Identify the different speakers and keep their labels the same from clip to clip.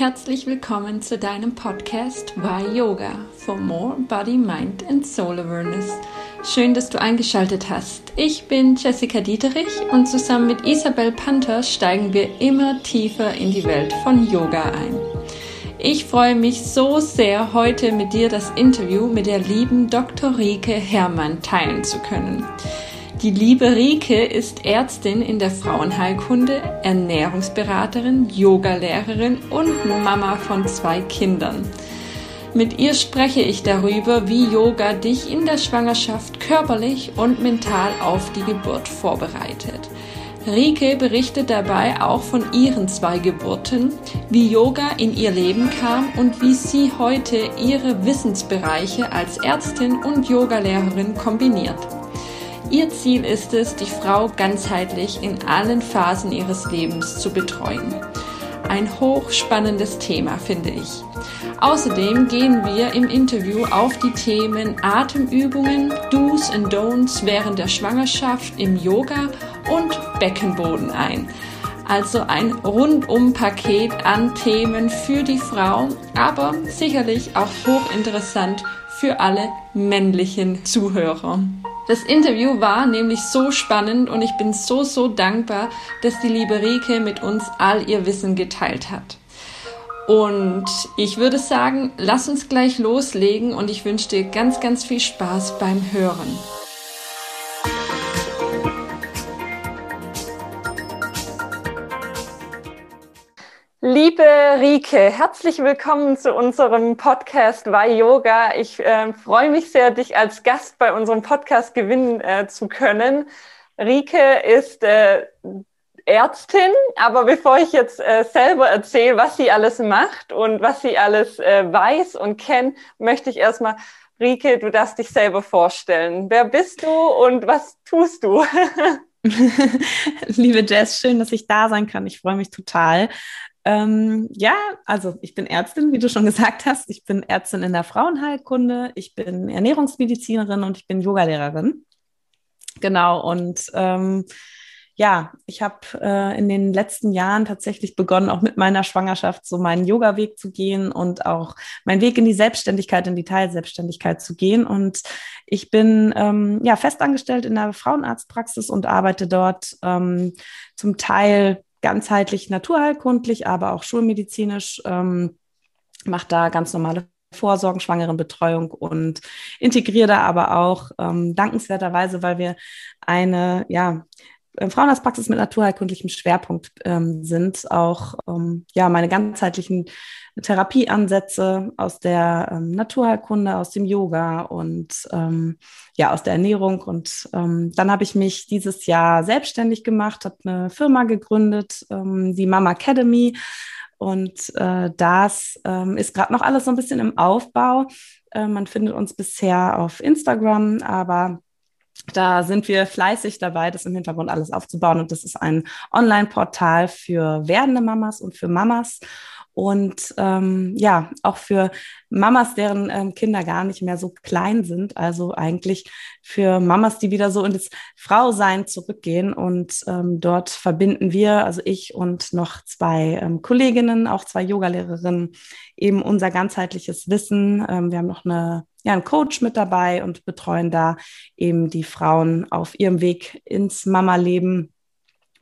Speaker 1: Herzlich willkommen zu deinem Podcast Why Yoga for More Body, Mind and Soul Awareness. Schön, dass du eingeschaltet hast. Ich bin Jessica Dieterich und zusammen mit Isabel Panther steigen wir immer tiefer in die Welt von Yoga ein. Ich freue mich so sehr, heute mit dir das Interview mit der lieben Dr. Rike Herrmann teilen zu können. Die liebe Rike ist Ärztin in der Frauenheilkunde, Ernährungsberaterin, Yogalehrerin und Mama von zwei Kindern. Mit ihr spreche ich darüber, wie Yoga dich in der Schwangerschaft körperlich und mental auf die Geburt vorbereitet. Rike berichtet dabei auch von ihren zwei Geburten, wie Yoga in ihr Leben kam und wie sie heute ihre Wissensbereiche als Ärztin und Yogalehrerin kombiniert. Ihr Ziel ist es, die Frau ganzheitlich in allen Phasen ihres Lebens zu betreuen. Ein hochspannendes Thema, finde ich. Außerdem gehen wir im Interview auf die Themen Atemübungen, Do's and Don'ts während der Schwangerschaft im Yoga und Beckenboden ein. Also ein Rundum-Paket an Themen für die Frau, aber sicherlich auch hochinteressant für alle männlichen Zuhörer. Das Interview war nämlich so spannend und ich bin so, so dankbar, dass die liebe Rike mit uns all ihr Wissen geteilt hat. Und ich würde sagen, lass uns gleich loslegen und ich wünsche dir ganz, ganz viel Spaß beim Hören. Liebe Rike, herzlich willkommen zu unserem Podcast Why Yoga. Ich äh, freue mich sehr, dich als Gast bei unserem Podcast gewinnen äh, zu können. Rike ist äh, Ärztin, aber bevor ich jetzt äh, selber erzähle, was sie alles macht und was sie alles äh, weiß und kennt, möchte ich erstmal, Rike, du darfst dich selber vorstellen. Wer bist du und was tust du?
Speaker 2: Liebe Jess, schön, dass ich da sein kann. Ich freue mich total. Ähm, ja, also ich bin Ärztin, wie du schon gesagt hast. Ich bin Ärztin in der Frauenheilkunde, ich bin Ernährungsmedizinerin und ich bin Yogalehrerin. Genau, und ähm, ja, ich habe äh, in den letzten Jahren tatsächlich begonnen, auch mit meiner Schwangerschaft so meinen Yoga-Weg zu gehen und auch meinen Weg in die Selbstständigkeit, in die Teilselbstständigkeit zu gehen. Und ich bin ähm, ja festangestellt in der Frauenarztpraxis und arbeite dort ähm, zum Teil ganzheitlich naturheilkundlich, aber auch schulmedizinisch, ähm, macht da ganz normale Vorsorgen, Schwangerenbetreuung und integriere da aber auch ähm, dankenswerterweise, weil wir eine ja, Frauenarztpraxis mit naturheilkundlichem Schwerpunkt ähm, sind, auch ähm, ja, meine ganzheitlichen Therapieansätze aus der ähm, Naturheilkunde, aus dem Yoga und ähm, ja, aus der Ernährung. Und ähm, dann habe ich mich dieses Jahr selbstständig gemacht, habe eine Firma gegründet, ähm, die Mama Academy. Und äh, das ist gerade noch alles so ein bisschen im Aufbau. Äh, man findet uns bisher auf Instagram, aber da sind wir fleißig dabei, das im Hintergrund alles aufzubauen. Und das ist ein Online-Portal für werdende Mamas und für Mamas. Und ähm, ja, auch für Mamas, deren ähm, Kinder gar nicht mehr so klein sind. Also eigentlich für Mamas, die wieder so in das Frausein zurückgehen. Und ähm, dort verbinden wir, also ich und noch zwei ähm, Kolleginnen, auch zwei Yogalehrerinnen, eben unser ganzheitliches Wissen. Ähm, wir haben noch eine ja, einen Coach mit dabei und betreuen da eben die Frauen auf ihrem Weg ins Mama-Leben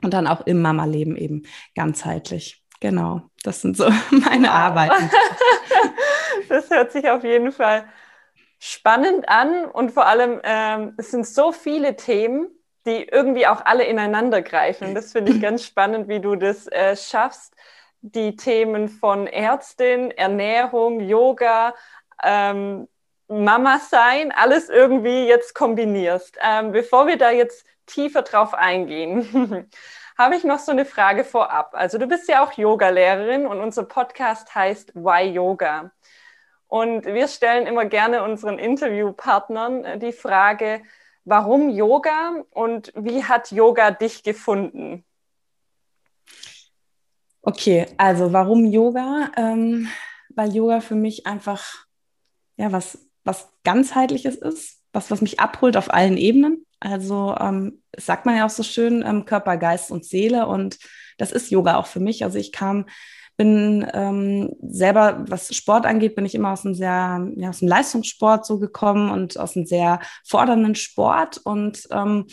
Speaker 2: und dann auch im Mama-Leben eben ganzheitlich. Genau, das sind so meine wow. Arbeiten.
Speaker 1: das hört sich auf jeden Fall spannend an und vor allem, ähm, es sind so viele Themen, die irgendwie auch alle ineinander greifen. Das finde ich ganz spannend, wie du das äh, schaffst, die Themen von Ärztin, Ernährung, Yoga, ähm, Mama sein, alles irgendwie jetzt kombinierst. Ähm, bevor wir da jetzt tiefer drauf eingehen, habe ich noch so eine Frage vorab. Also du bist ja auch Yoga-Lehrerin und unser Podcast heißt Why Yoga. Und wir stellen immer gerne unseren Interviewpartnern äh, die Frage, warum Yoga und wie hat Yoga dich gefunden?
Speaker 2: Okay, also warum Yoga? Ähm, weil Yoga für mich einfach ja was, was ganzheitliches ist, was, was mich abholt auf allen Ebenen. Also ähm, sagt man ja auch so schön, ähm, Körper, Geist und Seele. Und das ist Yoga auch für mich. Also ich kam bin ähm, selber, was Sport angeht, bin ich immer aus einem sehr, ja, aus dem Leistungssport so gekommen und aus einem sehr fordernden Sport und ähm,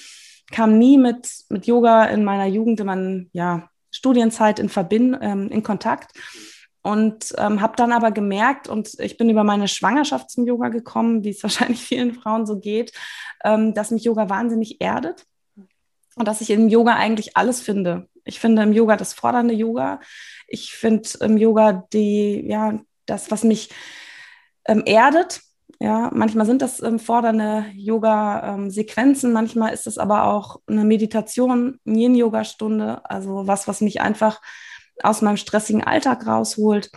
Speaker 2: kam nie mit, mit Yoga in meiner Jugend, in meiner ja, Studienzeit in, Verbind ähm, in Kontakt. Und ähm, habe dann aber gemerkt, und ich bin über meine Schwangerschaft zum Yoga gekommen, wie es wahrscheinlich vielen Frauen so geht, ähm, dass mich Yoga wahnsinnig erdet und dass ich im Yoga eigentlich alles finde. Ich finde im Yoga das fordernde Yoga. Ich finde im Yoga die, ja, das, was mich ähm, erdet. Ja, manchmal sind das ähm, fordernde Yoga-Sequenzen, ähm, manchmal ist es aber auch eine Meditation, Yin-Yoga-Stunde, also was, was mich einfach aus meinem stressigen Alltag rausholt.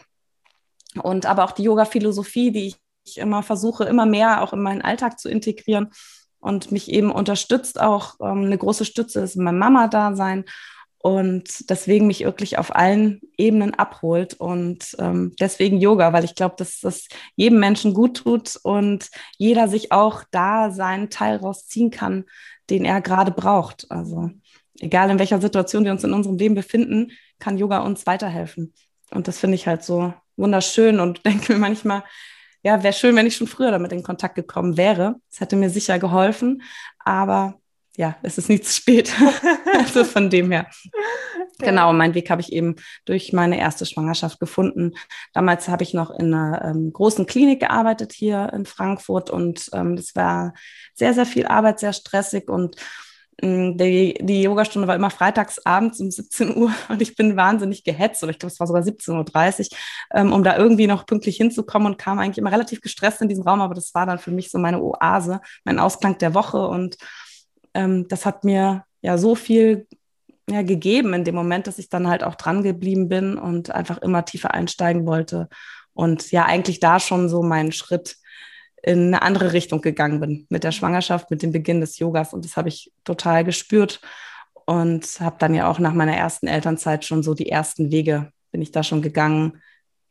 Speaker 2: Und aber auch die Yoga-Philosophie, die ich immer versuche, immer mehr auch in meinen Alltag zu integrieren und mich eben unterstützt auch. Ähm, eine große Stütze ist mein Mama-Dasein und deswegen mich wirklich auf allen Ebenen abholt und ähm, deswegen Yoga, weil ich glaube, dass das jedem Menschen gut tut und jeder sich auch da seinen Teil rausziehen kann, den er gerade braucht. Also egal in welcher Situation wir uns in unserem Leben befinden, kann Yoga uns weiterhelfen. Und das finde ich halt so wunderschön und denke mir manchmal, ja, wäre schön, wenn ich schon früher damit in Kontakt gekommen wäre. Das hätte mir sicher geholfen, aber ja, es ist nicht zu spät. also von dem her. Genau, meinen Weg habe ich eben durch meine erste Schwangerschaft gefunden. Damals habe ich noch in einer ähm, großen Klinik gearbeitet hier in Frankfurt und ähm, das war sehr, sehr viel Arbeit, sehr stressig und die, die Yogastunde war immer freitags abends um 17 Uhr und ich bin wahnsinnig gehetzt oder ich glaube, es war sogar 17.30 Uhr, ähm, um da irgendwie noch pünktlich hinzukommen und kam eigentlich immer relativ gestresst in diesen Raum, aber das war dann für mich so meine Oase, mein Ausklang der Woche und ähm, das hat mir ja so viel ja, gegeben in dem Moment, dass ich dann halt auch dran geblieben bin und einfach immer tiefer einsteigen wollte und ja eigentlich da schon so meinen Schritt in eine andere Richtung gegangen bin mit der Schwangerschaft, mit dem Beginn des Yogas und das habe ich total gespürt und habe dann ja auch nach meiner ersten Elternzeit schon so die ersten Wege bin ich da schon gegangen,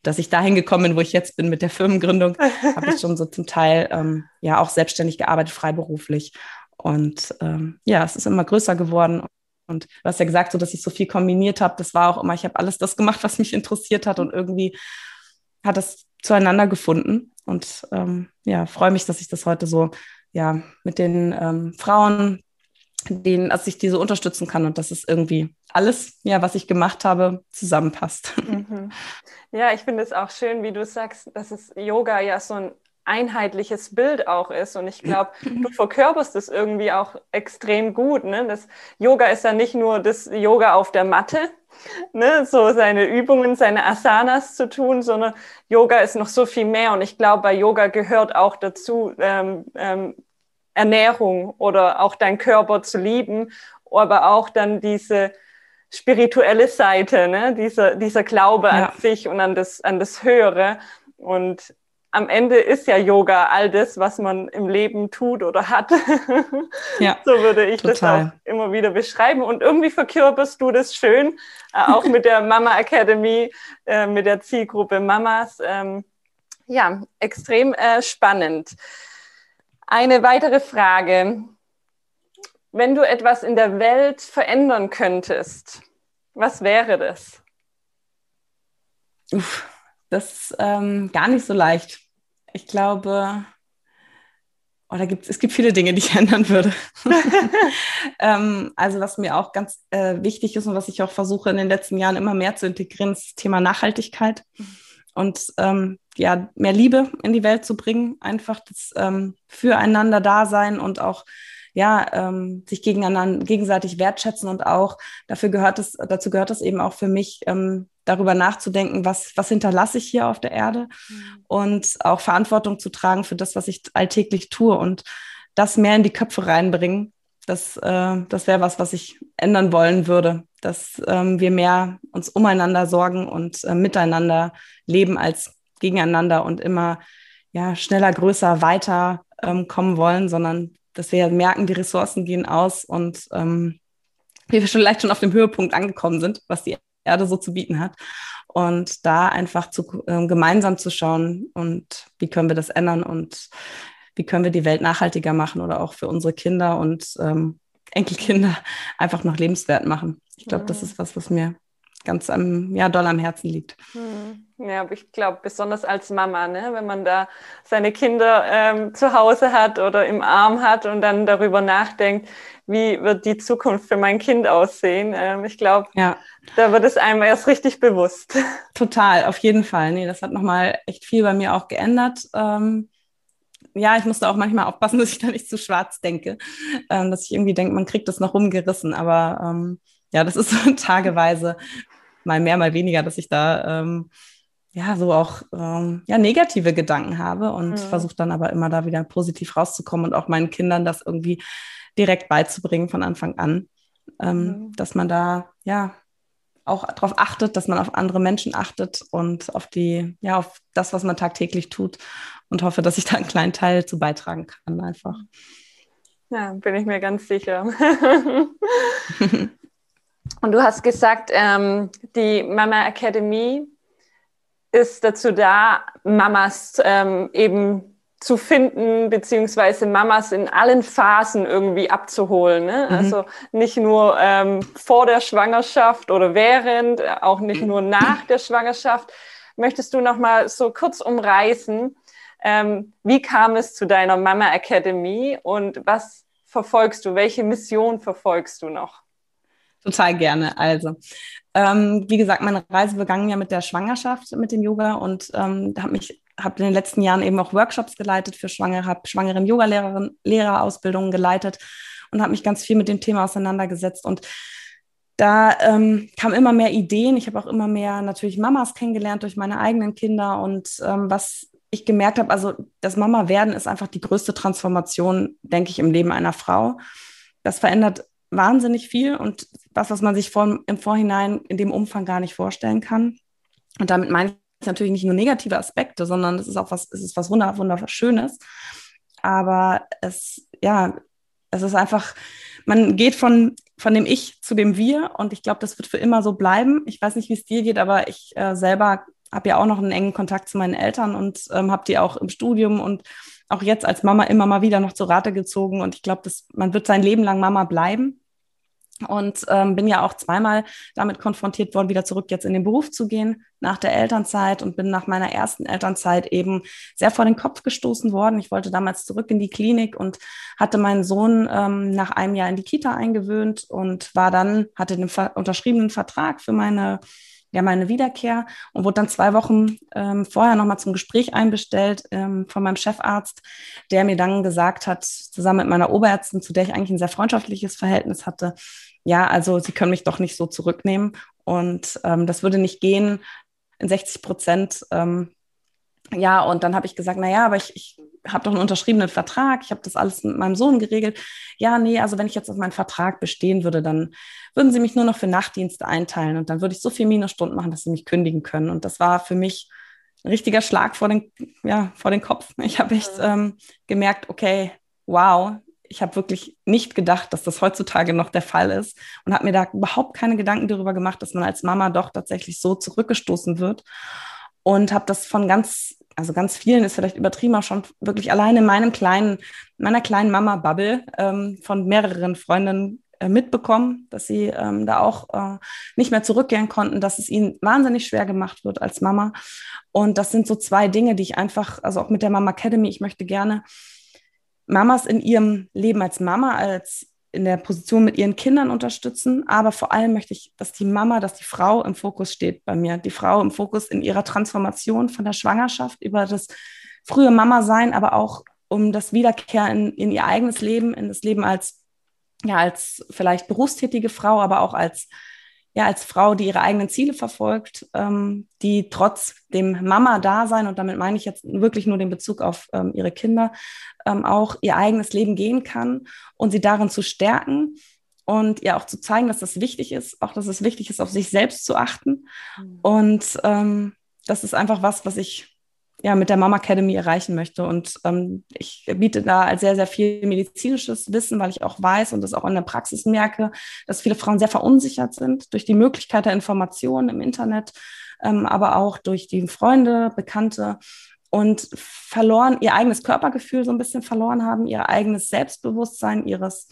Speaker 2: dass ich dahin gekommen bin, wo ich jetzt bin mit der Firmengründung, habe ich schon so zum Teil ähm, ja auch selbstständig gearbeitet, freiberuflich und ähm, ja, es ist immer größer geworden. Und du hast ja gesagt, so dass ich so viel kombiniert habe. Das war auch immer, ich habe alles das gemacht, was mich interessiert hat. Und irgendwie hat es zueinander gefunden. Und ähm, ja, freue mich, dass ich das heute so ja mit den ähm, Frauen, denen, dass ich diese unterstützen kann und dass es irgendwie alles, ja, was ich gemacht habe, zusammenpasst.
Speaker 1: Mhm. Ja, ich finde es auch schön, wie du sagst, dass es Yoga ja so ein einheitliches Bild auch ist. Und ich glaube, du verkörperst es irgendwie auch extrem gut. Ne? Das Yoga ist ja nicht nur das Yoga auf der Matte, ne? so seine Übungen, seine Asanas zu tun, sondern Yoga ist noch so viel mehr. Und ich glaube, bei Yoga gehört auch dazu, ähm, ähm, Ernährung oder auch dein Körper zu lieben, aber auch dann diese spirituelle Seite, ne? dieser, dieser Glaube ja. an sich und an das, an das Höhere. Und am Ende ist ja Yoga all das, was man im Leben tut oder hat. Ja, so würde ich total. das auch immer wieder beschreiben. Und irgendwie verkörperst du das schön, äh, auch mit der Mama Academy, äh, mit der Zielgruppe Mamas. Ähm, ja, extrem äh, spannend. Eine weitere Frage. Wenn du etwas in der Welt verändern könntest, was wäre das?
Speaker 2: Uff das ist ähm, gar nicht so leicht. Ich glaube, oder gibt, es gibt viele Dinge, die ich ändern würde. ähm, also was mir auch ganz äh, wichtig ist und was ich auch versuche in den letzten Jahren immer mehr zu integrieren, ist das Thema Nachhaltigkeit und ähm, ja, mehr Liebe in die Welt zu bringen, einfach das ähm, Füreinander da sein und auch ja, ähm, sich gegeneinander, gegenseitig wertschätzen und auch dafür gehört es, dazu gehört es eben auch für mich, ähm, darüber nachzudenken, was, was hinterlasse ich hier auf der Erde mhm. und auch Verantwortung zu tragen für das, was ich alltäglich tue und das mehr in die Köpfe reinbringen. Das, äh, das wäre was, was ich ändern wollen würde, dass ähm, wir mehr uns umeinander sorgen und äh, miteinander leben als gegeneinander und immer ja, schneller, größer, weiter ähm, kommen wollen, sondern dass wir merken, die Ressourcen gehen aus und ähm, wir vielleicht schon auf dem Höhepunkt angekommen sind, was die Erde so zu bieten hat. Und da einfach zu, äh, gemeinsam zu schauen und wie können wir das ändern und wie können wir die Welt nachhaltiger machen oder auch für unsere Kinder und ähm, Enkelkinder einfach noch lebenswert machen. Ich glaube, das mhm. ist was, was mir ganz am, ja, doll am Herzen liegt.
Speaker 1: Hm. Ja, aber ich glaube, besonders als Mama, ne, wenn man da seine Kinder ähm, zu Hause hat oder im Arm hat und dann darüber nachdenkt, wie wird die Zukunft für mein Kind aussehen. Ähm, ich glaube, ja. da wird es einem erst richtig bewusst.
Speaker 2: Total, auf jeden Fall. Nee, das hat nochmal echt viel bei mir auch geändert. Ähm, ja, ich musste auch manchmal aufpassen, dass ich da nicht zu schwarz denke, ähm, dass ich irgendwie denke, man kriegt das noch rumgerissen. Aber ähm, ja, das ist so tageweise mal mehr, mal weniger, dass ich da ähm, ja so auch ähm, ja, negative Gedanken habe und mhm. versuche dann aber immer da wieder positiv rauszukommen und auch meinen Kindern das irgendwie direkt beizubringen von Anfang an, ähm, mhm. dass man da ja auch darauf achtet, dass man auf andere Menschen achtet und auf die, ja, auf das, was man tagtäglich tut und hoffe, dass ich da einen kleinen Teil zu beitragen kann einfach.
Speaker 1: Ja, bin ich mir ganz sicher. und du hast gesagt, ähm, die Mama Academy ist dazu da, Mamas ähm, eben zu finden, beziehungsweise Mamas in allen Phasen irgendwie abzuholen. Ne? Mhm. Also nicht nur ähm, vor der Schwangerschaft oder während, auch nicht nur nach der Schwangerschaft. Möchtest du noch mal so kurz umreißen, ähm, wie kam es zu deiner Mama Academy und was verfolgst du? Welche Mission verfolgst du noch?
Speaker 2: Total gerne. Also, ähm, wie gesagt, meine Reise begann ja mit der Schwangerschaft mit dem Yoga und ähm, habe mich habe in den letzten Jahren eben auch Workshops geleitet für Schwangere, habe schwangeren Yoga-Lehrerinnen, Lehrerausbildungen geleitet und habe mich ganz viel mit dem Thema auseinandergesetzt und da ähm, kamen immer mehr Ideen. Ich habe auch immer mehr natürlich Mamas kennengelernt durch meine eigenen Kinder und ähm, was ich gemerkt habe, also das Mama werden ist einfach die größte Transformation, denke ich, im Leben einer Frau. Das verändert wahnsinnig viel und was, was man sich vor, im Vorhinein in dem Umfang gar nicht vorstellen kann. Und damit meine ich natürlich nicht nur negative Aspekte, sondern es ist auch was, es ist was wunder, wunderschönes. Aber es, ja, es ist einfach, man geht von, von dem Ich zu dem Wir und ich glaube, das wird für immer so bleiben. Ich weiß nicht, wie es dir geht, aber ich äh, selber habe ja auch noch einen engen Kontakt zu meinen Eltern und ähm, habe die auch im Studium und auch jetzt als Mama immer mal wieder noch zur Rate gezogen. Und ich glaube, man wird sein Leben lang Mama bleiben. Und ähm, bin ja auch zweimal damit konfrontiert worden, wieder zurück jetzt in den Beruf zu gehen nach der Elternzeit und bin nach meiner ersten Elternzeit eben sehr vor den Kopf gestoßen worden. Ich wollte damals zurück in die Klinik und hatte meinen Sohn ähm, nach einem Jahr in die Kita eingewöhnt und war dann, hatte den unterschriebenen Vertrag für meine ja meine Wiederkehr und wurde dann zwei Wochen ähm, vorher nochmal zum Gespräch einbestellt ähm, von meinem Chefarzt, der mir dann gesagt hat, zusammen mit meiner Oberärztin, zu der ich eigentlich ein sehr freundschaftliches Verhältnis hatte, ja, also Sie können mich doch nicht so zurücknehmen und ähm, das würde nicht gehen in 60 Prozent. Ähm, ja, und dann habe ich gesagt, na ja, aber ich, ich habe doch einen unterschriebenen Vertrag, ich habe das alles mit meinem Sohn geregelt. Ja, nee, also wenn ich jetzt auf meinen Vertrag bestehen würde, dann würden sie mich nur noch für Nachtdienste einteilen und dann würde ich so viel Minusstunden machen, dass sie mich kündigen können. Und das war für mich ein richtiger Schlag vor den, ja, vor den Kopf. Ich habe echt ähm, gemerkt, okay, wow, ich habe wirklich nicht gedacht, dass das heutzutage noch der Fall ist und habe mir da überhaupt keine Gedanken darüber gemacht, dass man als Mama doch tatsächlich so zurückgestoßen wird und habe das von ganz also ganz vielen ist vielleicht übertrieben, auch schon wirklich alleine in meinem kleinen, meiner kleinen Mama-Bubble ähm, von mehreren Freundinnen äh, mitbekommen, dass sie ähm, da auch äh, nicht mehr zurückgehen konnten, dass es ihnen wahnsinnig schwer gemacht wird als Mama. Und das sind so zwei Dinge, die ich einfach, also auch mit der Mama Academy, ich möchte gerne Mamas in ihrem Leben als Mama, als in der Position mit ihren Kindern unterstützen, aber vor allem möchte ich, dass die Mama, dass die Frau im Fokus steht bei mir, die Frau im Fokus in ihrer Transformation von der Schwangerschaft über das frühe Mama sein, aber auch um das Wiederkehr in, in ihr eigenes Leben, in das Leben als ja als vielleicht berufstätige Frau, aber auch als ja, als Frau, die ihre eigenen Ziele verfolgt, ähm, die trotz dem Mama-Dasein, und damit meine ich jetzt wirklich nur den Bezug auf ähm, ihre Kinder, ähm, auch ihr eigenes Leben gehen kann und sie darin zu stärken und ihr auch zu zeigen, dass das wichtig ist, auch dass es wichtig ist, auf sich selbst zu achten. Mhm. Und ähm, das ist einfach was, was ich ja, mit der Mama Academy erreichen möchte. Und ähm, ich biete da sehr, sehr viel medizinisches Wissen, weil ich auch weiß und das auch in der Praxis merke, dass viele Frauen sehr verunsichert sind durch die Möglichkeit der Informationen im Internet, ähm, aber auch durch die Freunde, Bekannte und verloren, ihr eigenes Körpergefühl so ein bisschen verloren haben, ihr eigenes Selbstbewusstsein, ihres,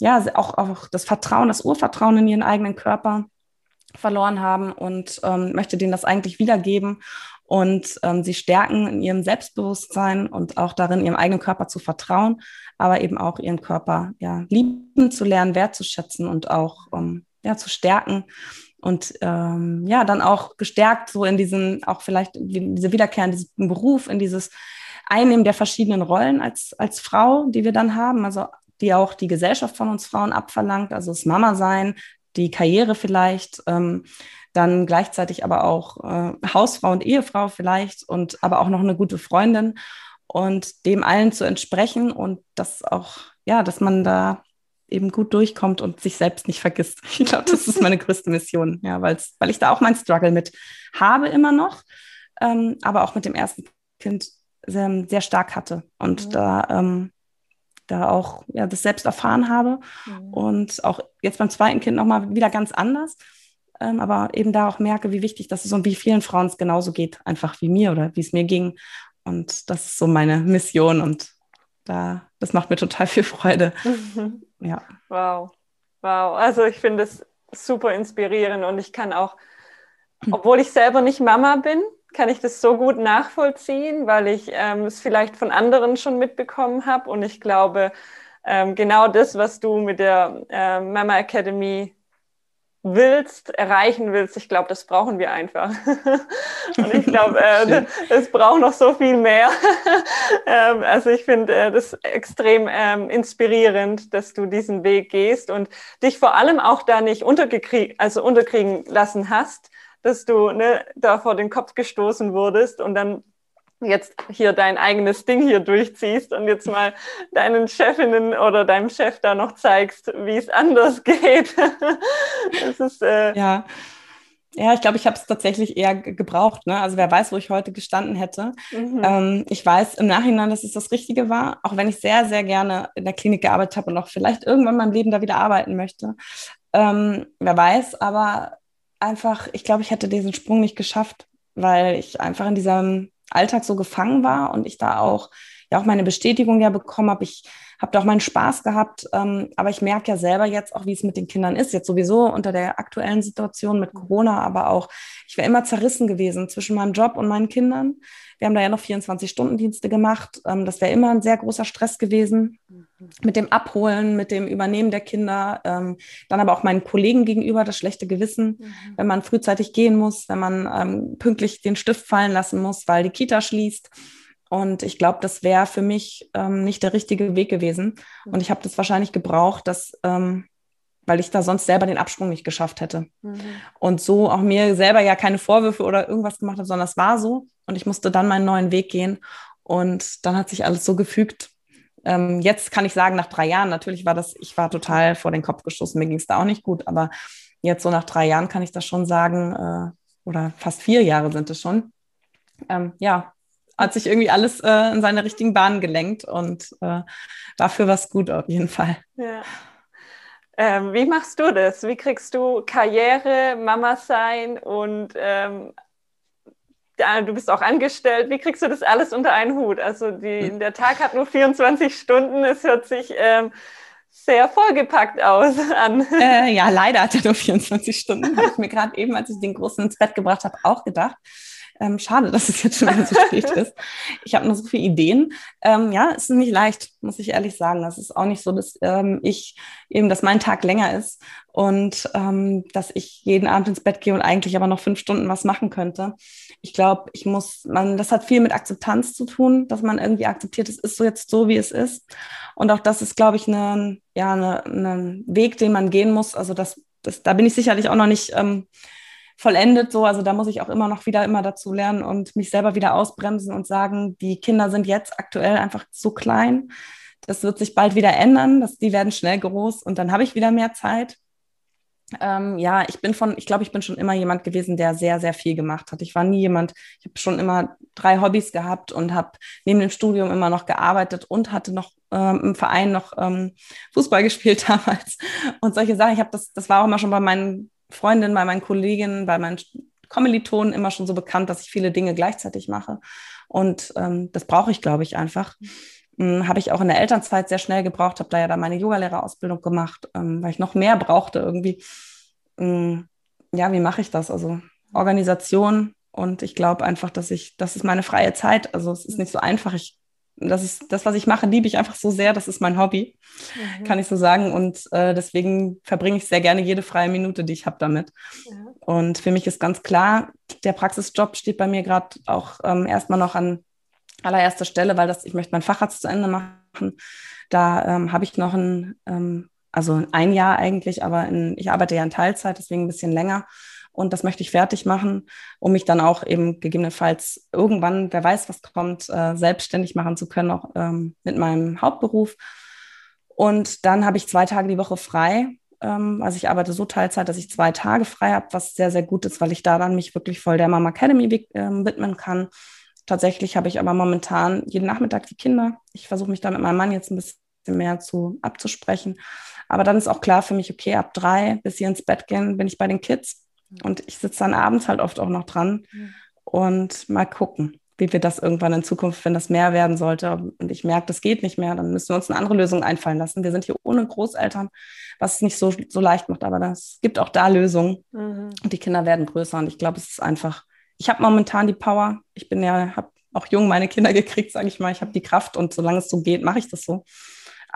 Speaker 2: ja, auch, auch das Vertrauen, das Urvertrauen in ihren eigenen Körper verloren haben und ähm, möchte denen das eigentlich wiedergeben und ähm, sie stärken in ihrem Selbstbewusstsein und auch darin, ihrem eigenen Körper zu vertrauen, aber eben auch ihren Körper ja, lieben zu lernen, wertzuschätzen und auch ähm, ja, zu stärken. Und ähm, ja, dann auch gestärkt so in diesen, auch vielleicht diese Wiederkehr in diesen Beruf, in dieses Einnehmen der verschiedenen Rollen als, als Frau, die wir dann haben, also die auch die Gesellschaft von uns Frauen abverlangt, also das Mama sein, die Karriere vielleicht, ähm, dann gleichzeitig aber auch äh, Hausfrau und Ehefrau vielleicht und aber auch noch eine gute Freundin und dem allen zu entsprechen und das auch, ja, dass man da eben gut durchkommt und sich selbst nicht vergisst. Ich glaube, das ist meine größte Mission, ja, weil ich da auch mein Struggle mit habe immer noch, ähm, aber auch mit dem ersten Kind sehr, sehr stark hatte und mhm. da, ähm, da auch ja, das selbst erfahren habe mhm. und auch jetzt beim zweiten Kind nochmal wieder ganz anders, ähm, aber eben da auch merke, wie wichtig das ist und wie vielen Frauen es genauso geht, einfach wie mir oder wie es mir ging. Und das ist so meine Mission und da, das macht mir total viel Freude. Mhm. Ja.
Speaker 1: Wow. Wow. Also ich finde es super inspirierend und ich kann auch, obwohl ich selber nicht Mama bin, kann ich das so gut nachvollziehen, weil ich ähm, es vielleicht von anderen schon mitbekommen habe. Und ich glaube, ähm, genau das, was du mit der äh, Mama Academy willst, erreichen willst, ich glaube, das brauchen wir einfach. und ich glaube, äh, es braucht noch so viel mehr. ähm, also ich finde äh, das extrem ähm, inspirierend, dass du diesen Weg gehst und dich vor allem auch da nicht untergekrieg also unterkriegen lassen hast, dass du ne, da vor den Kopf gestoßen wurdest und dann jetzt hier dein eigenes Ding hier durchziehst und jetzt mal deinen Chefinnen oder deinem Chef da noch zeigst, wie es anders geht.
Speaker 2: das ist, äh ja. Ja, ich glaube, ich habe es tatsächlich eher gebraucht. Ne? Also wer weiß, wo ich heute gestanden hätte. Mhm. Ähm, ich weiß im Nachhinein, dass es das Richtige war, auch wenn ich sehr, sehr gerne in der Klinik gearbeitet habe und auch vielleicht irgendwann in meinem Leben da wieder arbeiten möchte. Ähm, wer weiß, aber einfach, ich glaube, ich hätte diesen Sprung nicht geschafft, weil ich einfach in diesem Alltag so gefangen war und ich da auch ja auch meine Bestätigung ja bekommen habe. Ich habe da auch meinen Spaß gehabt, ähm, aber ich merke ja selber jetzt auch, wie es mit den Kindern ist. Jetzt sowieso unter der aktuellen Situation mit Corona, aber auch ich wäre immer zerrissen gewesen zwischen meinem Job und meinen Kindern. Wir haben da ja noch 24-Stunden-Dienste gemacht. Ähm, das wäre immer ein sehr großer Stress gewesen mit dem Abholen, mit dem Übernehmen der Kinder. Ähm, dann aber auch meinen Kollegen gegenüber das schlechte Gewissen, mhm. wenn man frühzeitig gehen muss, wenn man ähm, pünktlich den Stift fallen lassen muss, weil die Kita schließt. Und ich glaube, das wäre für mich ähm, nicht der richtige Weg gewesen. Und ich habe das wahrscheinlich gebraucht, dass ähm, weil ich da sonst selber den Absprung nicht geschafft hätte. Mhm. Und so auch mir selber ja keine Vorwürfe oder irgendwas gemacht habe, sondern es war so. Und ich musste dann meinen neuen Weg gehen. Und dann hat sich alles so gefügt. Ähm, jetzt kann ich sagen, nach drei Jahren, natürlich war das, ich war total vor den Kopf gestoßen, mir ging es da auch nicht gut, aber jetzt so nach drei Jahren kann ich das schon sagen, äh, oder fast vier Jahre sind es schon. Ähm, ja, hat sich irgendwie alles äh, in seine richtigen Bahnen gelenkt und äh, dafür war es gut auf jeden Fall.
Speaker 1: Ja. Ähm, wie machst du das? Wie kriegst du Karriere, Mama sein und ähm, du bist auch angestellt. Wie kriegst du das alles unter einen Hut? Also die, hm. der Tag hat nur 24 Stunden. Es hört sich ähm, sehr vollgepackt aus an.
Speaker 2: Äh, ja, leider hat er nur 24 Stunden. Habe ich mir gerade eben, als ich den Großen ins Bett gebracht habe, auch gedacht. Ähm, schade, dass es jetzt schon wieder so spät ist. Ich habe noch so viele Ideen. Ähm, ja, es ist nicht leicht, muss ich ehrlich sagen. Das ist auch nicht so, dass ähm, ich eben, dass mein Tag länger ist und ähm, dass ich jeden Abend ins Bett gehe und eigentlich aber noch fünf Stunden was machen könnte. Ich glaube, ich muss, man, das hat viel mit Akzeptanz zu tun, dass man irgendwie akzeptiert, es ist so jetzt so, wie es ist. Und auch das ist, glaube ich, ein ja, eine, eine Weg, den man gehen muss. Also das, das, da bin ich sicherlich auch noch nicht ähm, vollendet so. Also da muss ich auch immer noch wieder immer dazu lernen und mich selber wieder ausbremsen und sagen, die Kinder sind jetzt aktuell einfach zu klein. Das wird sich bald wieder ändern, dass die werden schnell groß und dann habe ich wieder mehr Zeit. Ähm, ja, ich bin von, ich glaube, ich bin schon immer jemand gewesen, der sehr, sehr viel gemacht hat. Ich war nie jemand, ich habe schon immer drei Hobbys gehabt und habe neben dem Studium immer noch gearbeitet und hatte noch ähm, im Verein noch ähm, Fußball gespielt damals und solche Sachen. Ich habe das, das war auch immer schon bei meinen Freundinnen, bei meinen Kolleginnen, bei meinen Kommilitonen immer schon so bekannt, dass ich viele Dinge gleichzeitig mache. Und ähm, das brauche ich, glaube ich, einfach. Ähm, habe ich auch in der Elternzeit sehr schnell gebraucht, habe da ja dann meine Yogalehrerausbildung gemacht, ähm, weil ich noch mehr brauchte irgendwie. Ähm, ja, wie mache ich das? Also Organisation und ich glaube einfach, dass ich, das ist meine freie Zeit. Also es ist nicht so einfach. Ich, das ist das, was ich mache, liebe ich einfach so sehr. Das ist mein Hobby, mhm. kann ich so sagen. Und äh, deswegen verbringe ich sehr gerne jede freie Minute, die ich habe damit. Ja. Und für mich ist ganz klar, der Praxisjob steht bei mir gerade auch ähm, erstmal noch an allererster Stelle, weil das, ich möchte meinen Facharzt zu Ende machen. Da ähm, habe ich noch ein, ähm, also ein Jahr eigentlich, aber in, ich arbeite ja in Teilzeit, deswegen ein bisschen länger. Und das möchte ich fertig machen, um mich dann auch eben gegebenenfalls irgendwann, wer weiß, was kommt, äh, selbstständig machen zu können, auch ähm, mit meinem Hauptberuf. Und dann habe ich zwei Tage die Woche frei. Ähm, also ich arbeite so Teilzeit, dass ich zwei Tage frei habe, was sehr, sehr gut ist, weil ich da dann mich wirklich voll der Mama Academy äh, widmen kann Tatsächlich habe ich aber momentan jeden Nachmittag die Kinder. Ich versuche mich da mit meinem Mann jetzt ein bisschen mehr zu abzusprechen. Aber dann ist auch klar für mich, okay, ab drei bis sie ins Bett gehen, bin ich bei den Kids. Und ich sitze dann abends halt oft auch noch dran und mal gucken, wie wir das irgendwann in Zukunft, wenn das mehr werden sollte und ich merke, das geht nicht mehr, dann müssen wir uns eine andere Lösung einfallen lassen. Wir sind hier ohne Großeltern, was es nicht so, so leicht macht, aber es gibt auch da Lösungen. Mhm. Und die Kinder werden größer und ich glaube, es ist einfach ich habe momentan die Power. Ich bin ja, habe auch jung meine Kinder gekriegt, sage ich mal. Ich habe die Kraft und solange es so geht, mache ich das so.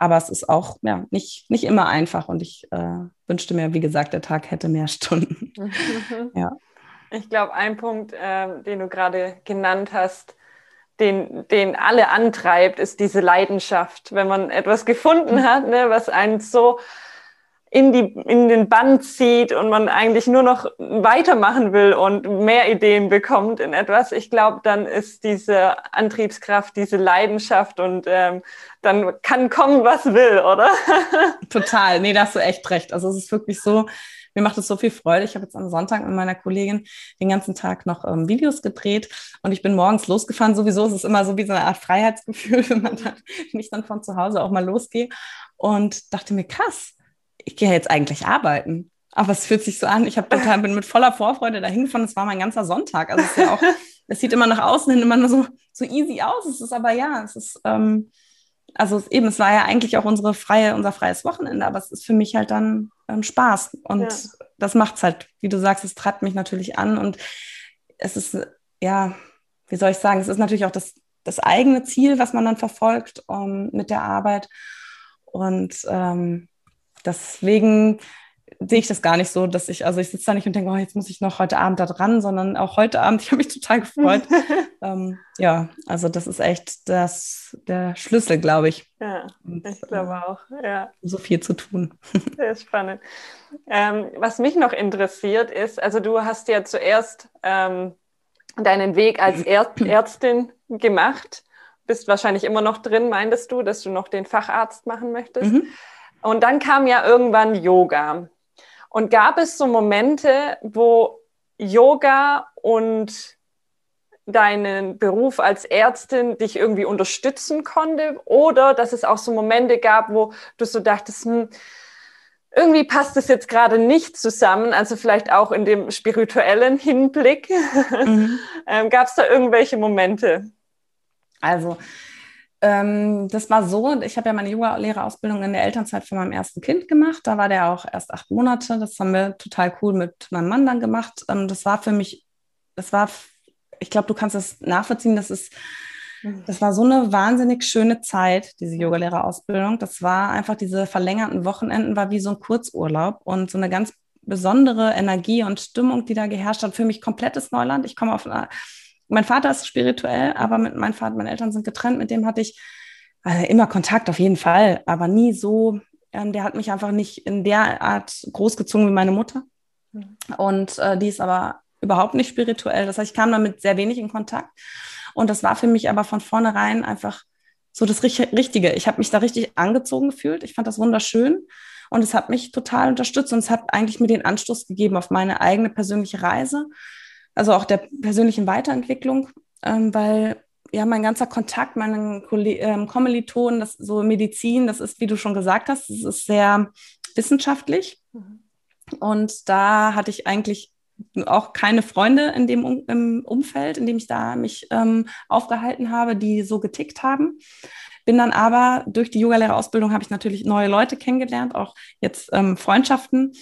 Speaker 2: Aber es ist auch ja, nicht, nicht immer einfach und ich äh, wünschte mir, wie gesagt, der Tag hätte mehr Stunden.
Speaker 1: ja. Ich glaube, ein Punkt, äh, den du gerade genannt hast, den, den alle antreibt, ist diese Leidenschaft. Wenn man etwas gefunden hat, ne, was einen so in, die, in den Band zieht und man eigentlich nur noch weitermachen will und mehr Ideen bekommt in etwas, ich glaube, dann ist diese Antriebskraft, diese Leidenschaft und ähm, dann kann kommen, was will, oder?
Speaker 2: Total, nee, da hast du echt recht. Also es ist wirklich so, mir macht es so viel Freude. Ich habe jetzt am Sonntag mit meiner Kollegin den ganzen Tag noch ähm, Videos gedreht und ich bin morgens losgefahren. Sowieso ist es immer so wie so eine Art Freiheitsgefühl, wenn, man dann, wenn ich dann von zu Hause auch mal losgehe und dachte mir, krass, ich gehe jetzt eigentlich arbeiten. Aber es fühlt sich so an, ich habe total, bin mit voller Vorfreude dahin gefahren, es war mein ganzer Sonntag. Also es ist ja auch, es sieht immer nach außen hin immer nur so, so easy aus. Es ist aber ja, es ist, ähm, also eben, es war ja eigentlich auch unsere freie, unser freies Wochenende, aber es ist für mich halt dann ähm, Spaß. Und ja. das macht es halt, wie du sagst, es treibt mich natürlich an und es ist, ja, wie soll ich sagen, es ist natürlich auch das, das eigene Ziel, was man dann verfolgt um, ähm, mit der Arbeit. Und ähm, deswegen sehe ich das gar nicht so, dass ich, also ich sitze da nicht und denke, oh, jetzt muss ich noch heute Abend da dran, sondern auch heute Abend, ich habe mich total gefreut. ähm, ja, also das ist echt das, der Schlüssel, glaube ich.
Speaker 1: Ja, ich glaube äh, auch, ja.
Speaker 2: So viel zu tun.
Speaker 1: Sehr spannend. Ähm, was mich noch interessiert ist, also du hast ja zuerst ähm, deinen Weg als Ärz Ärztin gemacht, bist wahrscheinlich immer noch drin, meintest du, dass du noch den Facharzt machen möchtest. Mhm. Und dann kam ja irgendwann Yoga. Und gab es so Momente, wo Yoga und deinen Beruf als Ärztin dich irgendwie unterstützen konnte? Oder dass es auch so Momente gab, wo du so dachtest, hm, irgendwie passt es jetzt gerade nicht zusammen, also vielleicht auch in dem spirituellen Hinblick. Mhm. ähm, Gab es da irgendwelche Momente?
Speaker 2: Also ähm, das war so, ich habe ja meine Yoga-Lehrerausbildung in der Elternzeit von meinem ersten Kind gemacht. Da war der auch erst acht Monate. Das haben wir total cool mit meinem Mann dann gemacht. Ähm, das war für mich, das war, ich glaube, du kannst das nachvollziehen, das ist, mhm. das war so eine wahnsinnig schöne Zeit, diese Yogalehrerausbildung. Das war einfach diese verlängerten Wochenenden, war wie so ein Kurzurlaub und so eine ganz besondere Energie und Stimmung, die da geherrscht hat. Für mich komplettes Neuland. Ich komme auf einer mein Vater ist spirituell, aber mit meinem Vater, meine Eltern sind getrennt, mit dem hatte ich äh, immer Kontakt auf jeden Fall, aber nie so, ähm, der hat mich einfach nicht in der Art großgezogen wie meine Mutter. Mhm. Und äh, die ist aber überhaupt nicht spirituell. Das heißt, ich kam damit sehr wenig in Kontakt. Und das war für mich aber von vornherein einfach so das Richtige. Ich habe mich da richtig angezogen gefühlt. Ich fand das wunderschön. Und es hat mich total unterstützt und es hat eigentlich mir den Anstoß gegeben auf meine eigene persönliche Reise also auch der persönlichen Weiterentwicklung, ähm, weil ja mein ganzer Kontakt, meinen ähm, Kommilitonen, das so Medizin, das ist, wie du schon gesagt hast, das ist sehr wissenschaftlich. Mhm. Und da hatte ich eigentlich auch keine Freunde in dem um im Umfeld, in dem ich da mich ähm, aufgehalten habe, die so getickt haben. Bin dann aber durch die Yogalehrerausbildung habe ich natürlich neue Leute kennengelernt, auch jetzt ähm, Freundschaften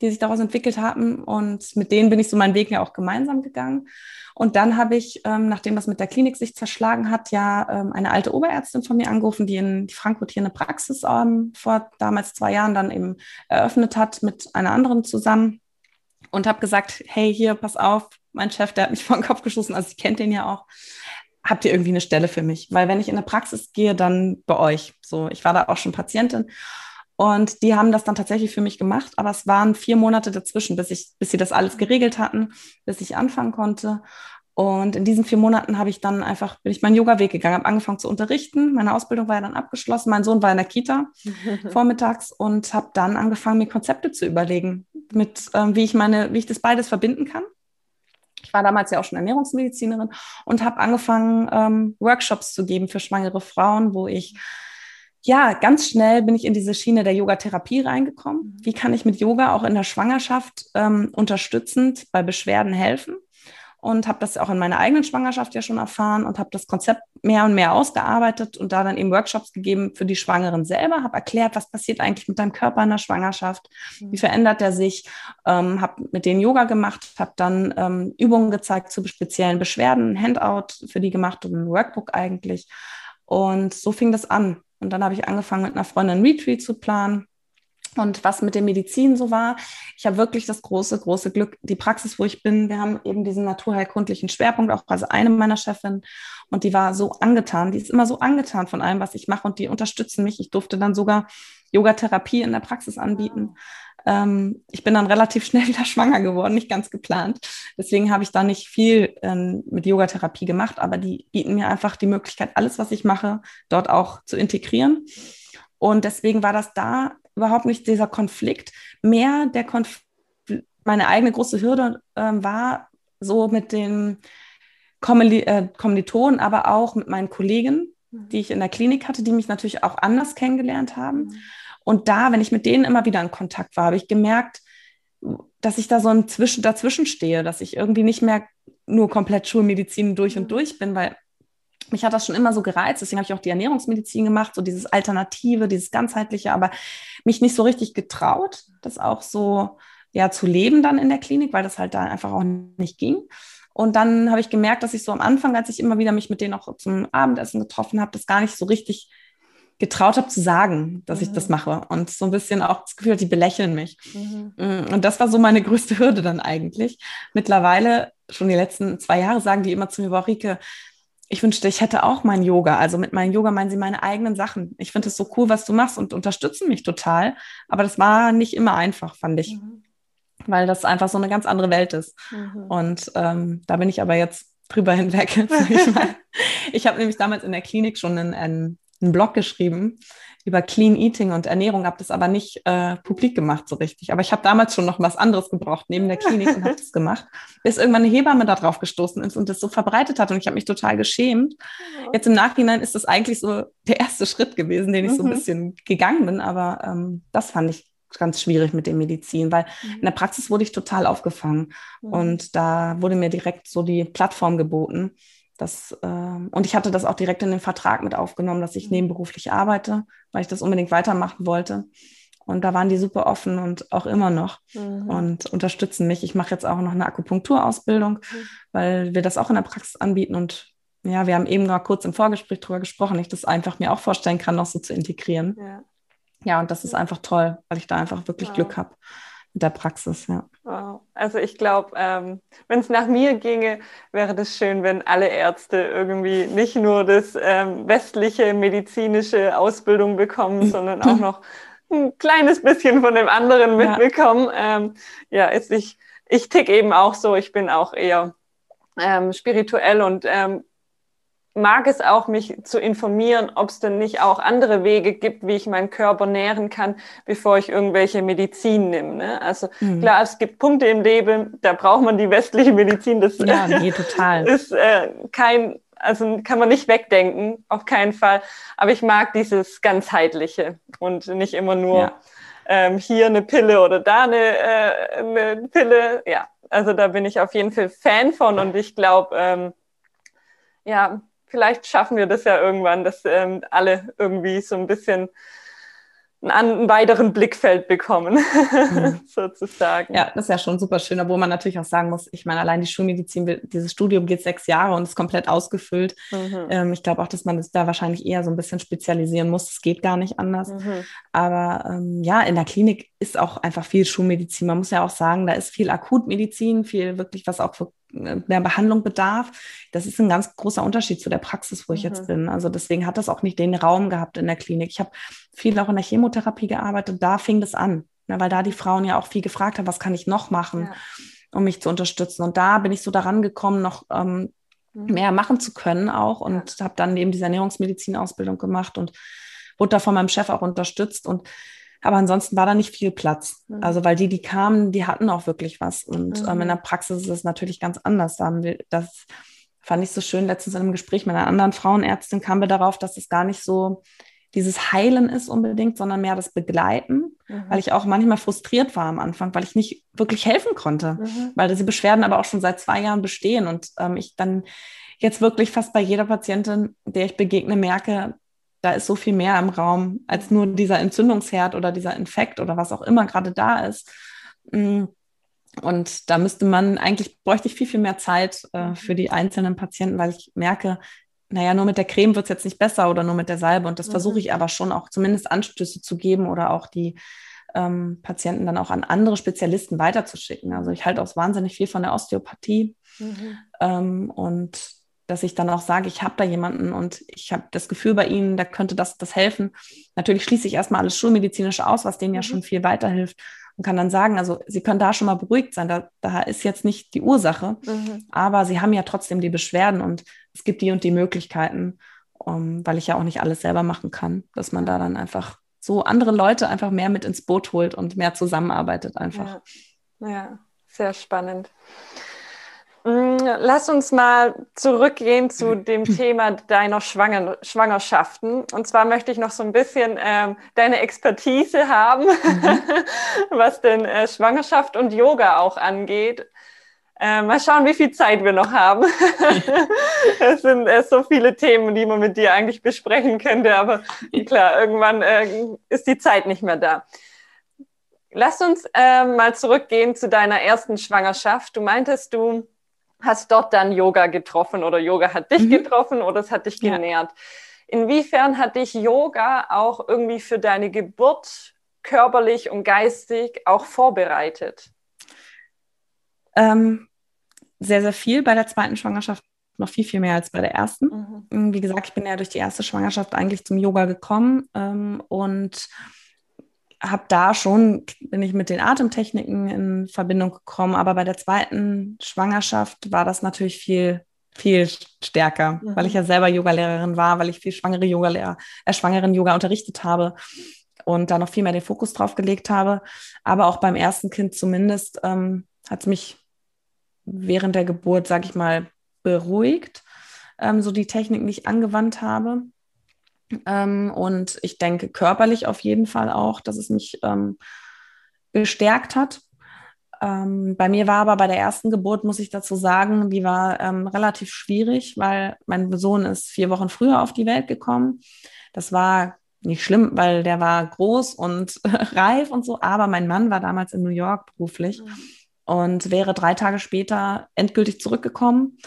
Speaker 2: die sich daraus entwickelt haben. Und mit denen bin ich so meinen Weg ja auch gemeinsam gegangen. Und dann habe ich, ähm, nachdem das mit der Klinik sich zerschlagen hat, ja ähm, eine alte Oberärztin von mir angerufen, die in Frankfurt hier eine Praxis ähm, vor damals zwei Jahren dann eben eröffnet hat mit einer anderen zusammen und habe gesagt, hey, hier, pass auf, mein Chef, der hat mich vor den Kopf geschossen, also ich kenne den ja auch. Habt ihr irgendwie eine Stelle für mich? Weil wenn ich in eine Praxis gehe, dann bei euch. So, ich war da auch schon Patientin. Und die haben das dann tatsächlich für mich gemacht, aber es waren vier Monate dazwischen, bis ich, bis sie das alles geregelt hatten, bis ich anfangen konnte. Und in diesen vier Monaten habe ich dann einfach, bin ich meinen Yoga-Weg gegangen, habe angefangen zu unterrichten. Meine Ausbildung war ja dann abgeschlossen. Mein Sohn war in der Kita vormittags und habe dann angefangen, mir Konzepte zu überlegen, mit ähm, wie ich meine, wie ich das beides verbinden kann. Ich war damals ja auch schon Ernährungsmedizinerin und habe angefangen, ähm, Workshops zu geben für schwangere Frauen, wo ich ja, ganz schnell bin ich in diese Schiene der Yogatherapie reingekommen. Mhm. Wie kann ich mit Yoga auch in der Schwangerschaft ähm, unterstützend bei Beschwerden helfen? Und habe das auch in meiner eigenen Schwangerschaft ja schon erfahren und habe das Konzept mehr und mehr ausgearbeitet und da dann eben Workshops gegeben für die Schwangeren selber, habe erklärt, was passiert eigentlich mit deinem Körper in der Schwangerschaft, mhm. wie verändert er sich, ähm, habe mit denen Yoga gemacht, habe dann ähm, Übungen gezeigt zu speziellen Beschwerden, ein Handout für die gemacht und ein Workbook eigentlich. Und so fing das an. Und dann habe ich angefangen, mit einer Freundin Retreat zu planen. Und was mit der Medizin so war, ich habe wirklich das große, große Glück, die Praxis, wo ich bin, wir haben eben diesen naturheilkundlichen Schwerpunkt, auch also eine meiner Chefin, und die war so angetan, die ist immer so angetan von allem, was ich mache und die unterstützen mich. Ich durfte dann sogar Yogatherapie in der Praxis anbieten. Ähm, ich bin dann relativ schnell wieder schwanger geworden, nicht ganz geplant. Deswegen habe ich da nicht viel ähm, mit Yogatherapie gemacht, aber die bieten mir einfach die Möglichkeit, alles, was ich mache, dort auch zu integrieren. Und deswegen war das da überhaupt nicht dieser Konflikt. Mehr der Konflikt, meine eigene große Hürde äh, war so mit den Kommili äh, Kommilitonen, aber auch mit meinen Kollegen, mhm. die ich in der Klinik hatte, die mich natürlich auch anders kennengelernt haben. Mhm. Und da, wenn ich mit denen immer wieder in Kontakt war, habe ich gemerkt, dass ich da so ein Zwischen dazwischen stehe, dass ich irgendwie nicht mehr nur komplett Schulmedizin durch und mhm. durch bin, weil mich hat das schon immer so gereizt. Deswegen habe ich auch die Ernährungsmedizin gemacht, so dieses Alternative, dieses ganzheitliche, aber mich nicht so richtig getraut, das auch so ja zu leben dann in der Klinik, weil das halt da einfach auch nicht ging. Und dann habe ich gemerkt, dass ich so am Anfang, als ich immer wieder mich mit denen auch zum Abendessen getroffen habe, das gar nicht so richtig getraut habe zu sagen, dass mhm. ich das mhm. mache und so ein bisschen auch das Gefühl, die belächeln mich. Mhm. Mm, und das war so meine größte Hürde dann eigentlich. Mittlerweile, schon die letzten zwei Jahre, sagen die immer zu mir, Rike, ich wünschte, ich hätte auch mein Yoga. Also mit meinem Yoga meinen sie meine eigenen Sachen. Ich finde es so cool, was du machst und unterstützen mich total. Aber das war nicht immer einfach, fand ich. Mhm. Weil das einfach so eine ganz andere Welt ist. Mhm. Und ähm, da bin ich aber jetzt drüber hinweg. ich, ich habe nämlich damals in der Klinik schon einen, einen einen Blog geschrieben über Clean Eating und Ernährung, habe das aber nicht äh, publik gemacht so richtig. Aber ich habe damals schon noch was anderes gebraucht neben der Klinik und habe das gemacht, bis irgendwann eine Hebamme da drauf gestoßen ist und das so verbreitet hat und ich habe mich total geschämt. Jetzt im Nachhinein ist das eigentlich so der erste Schritt gewesen, den ich so ein mhm. bisschen gegangen bin, aber ähm, das fand ich ganz schwierig mit der Medizin, weil mhm. in der Praxis wurde ich total aufgefangen mhm. und da wurde mir direkt so die Plattform geboten das, äh, und ich hatte das auch direkt in den Vertrag mit aufgenommen, dass ich mhm. nebenberuflich arbeite, weil ich das unbedingt weitermachen wollte. Und da waren die super offen und auch immer noch mhm. und unterstützen mich. Ich mache jetzt auch noch eine Akupunkturausbildung, mhm. weil wir das auch in der Praxis anbieten. Und ja, wir haben eben noch kurz im Vorgespräch darüber gesprochen, ich das einfach mir auch vorstellen kann, noch so zu integrieren. Ja, ja und das ist einfach toll, weil ich da einfach wirklich ja. Glück habe mit der Praxis, ja.
Speaker 1: Wow. Also ich glaube, ähm, wenn es nach mir ginge, wäre das schön, wenn alle Ärzte irgendwie nicht nur das ähm, westliche medizinische Ausbildung bekommen, sondern auch noch ein kleines bisschen von dem anderen mitbekommen. Ja, ähm, ja ist ich, ich tick eben auch so, ich bin auch eher ähm, spirituell und ähm, mag es auch, mich zu informieren, ob es denn nicht auch andere Wege gibt, wie ich meinen Körper nähren kann, bevor ich irgendwelche Medizin nehme. Ne? Also mhm. klar, es gibt Punkte im Leben, da braucht man die westliche Medizin. Das
Speaker 2: ja, nee, total.
Speaker 1: ist äh, kein, also kann man nicht wegdenken, auf keinen Fall. Aber ich mag dieses ganzheitliche und nicht immer nur ja. ähm, hier eine Pille oder da eine, äh, eine Pille. Ja, also da bin ich auf jeden Fall Fan von und ich glaube, ähm, ja, vielleicht schaffen wir das ja irgendwann, dass ähm, alle irgendwie so ein bisschen einen weiteren Blickfeld bekommen, mhm. sozusagen.
Speaker 2: Ja, das ist ja schon super schön, obwohl man natürlich auch sagen muss, ich meine, allein die Schulmedizin, dieses Studium geht sechs Jahre und ist komplett ausgefüllt. Mhm. Ähm, ich glaube auch, dass man es da wahrscheinlich eher so ein bisschen spezialisieren muss. Es geht gar nicht anders. Mhm. Aber ähm, ja, in der Klinik ist auch einfach viel Schulmedizin. Man muss ja auch sagen, da ist viel Akutmedizin, viel wirklich, was auch für äh, mehr Behandlung bedarf. Das ist ein ganz großer Unterschied zu der Praxis, wo ich mhm. jetzt bin. Also deswegen hat das auch nicht den Raum gehabt in der Klinik. Ich habe viel auch in der Chemotherapie gearbeitet. Da fing das an, ne, weil da die Frauen ja auch viel gefragt haben, was kann ich noch machen, ja. um mich zu unterstützen. Und da bin ich so daran gekommen, noch ähm, mhm. mehr machen zu können auch und ja. habe dann eben diese Ernährungsmedizin-Ausbildung gemacht und wurde da von meinem Chef auch unterstützt und aber ansonsten war da nicht viel Platz. Mhm. Also, weil die, die kamen, die hatten auch wirklich was. Und mhm. ähm, in mhm. der Praxis ist es natürlich ganz anders. Da haben wir, das fand ich so schön. Letztens in einem Gespräch mit einer anderen Frauenärztin kamen wir darauf, dass es gar nicht so dieses Heilen ist unbedingt, sondern mehr das Begleiten, mhm. weil ich auch manchmal frustriert war am Anfang, weil ich nicht wirklich helfen konnte, mhm. weil diese Beschwerden aber auch schon seit zwei Jahren bestehen und ähm, ich dann jetzt wirklich fast bei jeder Patientin, der ich begegne, merke, da ist so viel mehr im Raum als nur dieser Entzündungsherd oder dieser Infekt oder was auch immer gerade da ist. Mm. Und da müsste man, eigentlich bräuchte ich viel, viel mehr Zeit äh, für die einzelnen Patienten, weil ich merke, naja, nur mit der Creme wird es jetzt nicht besser oder nur mit der Salbe. Und das mhm. versuche ich aber schon auch zumindest Anstöße zu geben oder auch die ähm, Patienten dann auch an andere Spezialisten weiterzuschicken. Also ich halte auch wahnsinnig viel von der Osteopathie. Mhm. Ähm, und dass ich dann auch sage, ich habe da jemanden und ich habe das Gefühl bei ihnen, da könnte das, das helfen. Natürlich schließe ich erstmal alles schulmedizinisch aus, was denen ja mhm. schon viel weiterhilft und kann dann sagen, also sie können da schon mal beruhigt sein, da, da ist jetzt nicht die Ursache, mhm. aber sie haben ja trotzdem die Beschwerden und es gibt die und die Möglichkeiten, um, weil ich ja auch nicht alles selber machen kann, dass man da dann einfach so andere Leute einfach mehr mit ins Boot holt und mehr zusammenarbeitet einfach.
Speaker 1: ja, ja sehr spannend. Mm, lass uns mal zurückgehen zu dem Thema deiner Schwanger Schwangerschaften. Und zwar möchte ich noch so ein bisschen ähm, deine Expertise haben, mhm. was denn äh, Schwangerschaft und Yoga auch angeht. Äh, mal schauen, wie viel Zeit wir noch haben. es sind äh, so viele Themen, die man mit dir eigentlich besprechen könnte, aber klar, irgendwann äh, ist die Zeit nicht mehr da. Lass uns äh, mal zurückgehen zu deiner ersten Schwangerschaft. Du meintest, du hast dort dann Yoga getroffen oder Yoga hat dich mhm. getroffen oder es hat dich genährt. Ja. Inwiefern hat dich Yoga auch irgendwie für deine Geburt körperlich und geistig auch vorbereitet?
Speaker 2: Ähm, sehr, sehr viel bei der zweiten Schwangerschaft, noch viel, viel mehr als bei der ersten. Mhm. Wie gesagt, ich bin ja durch die erste Schwangerschaft eigentlich zum Yoga gekommen ähm, und habe da schon, bin ich mit den Atemtechniken in Verbindung gekommen, aber bei der zweiten Schwangerschaft war das natürlich viel, viel stärker, mhm. weil ich ja selber Yogalehrerin war, weil ich viel schwangere Yogalehrer, äh, schwangeren Yoga unterrichtet habe und da noch viel mehr den Fokus drauf gelegt habe. Aber auch beim ersten Kind zumindest ähm, hat es mich während der Geburt, sage ich mal, beruhigt, ähm, so die Techniken, die ich angewandt habe. Ähm, und ich denke körperlich auf jeden Fall auch, dass es mich ähm, gestärkt hat. Ähm, bei mir war aber bei der ersten Geburt, muss ich dazu sagen, die war ähm, relativ schwierig, weil mein Sohn ist vier Wochen früher auf die Welt gekommen. Das war nicht schlimm, weil der war groß und reif und so, aber mein Mann war damals in New York beruflich mhm. und wäre drei Tage später endgültig zurückgekommen.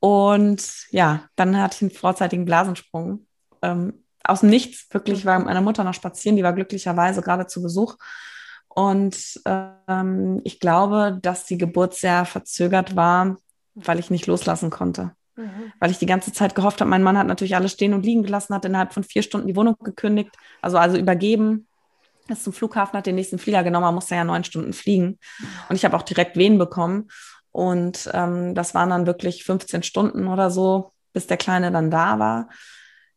Speaker 2: Und ja, dann hatte ich einen vorzeitigen Blasensprung ähm, aus dem Nichts. Wirklich war mit meiner Mutter noch spazieren, die war glücklicherweise gerade zu Besuch. Und ähm, ich glaube, dass die Geburt sehr verzögert war, weil ich nicht loslassen konnte. Mhm. Weil ich die ganze Zeit gehofft habe, mein Mann hat natürlich alles stehen und liegen gelassen, hat innerhalb von vier Stunden die Wohnung gekündigt, also, also übergeben, ist zum Flughafen, hat den nächsten Flieger genommen, man musste ja neun Stunden fliegen. Und ich habe auch direkt Wehen bekommen. Und ähm, das waren dann wirklich 15 Stunden oder so, bis der Kleine dann da war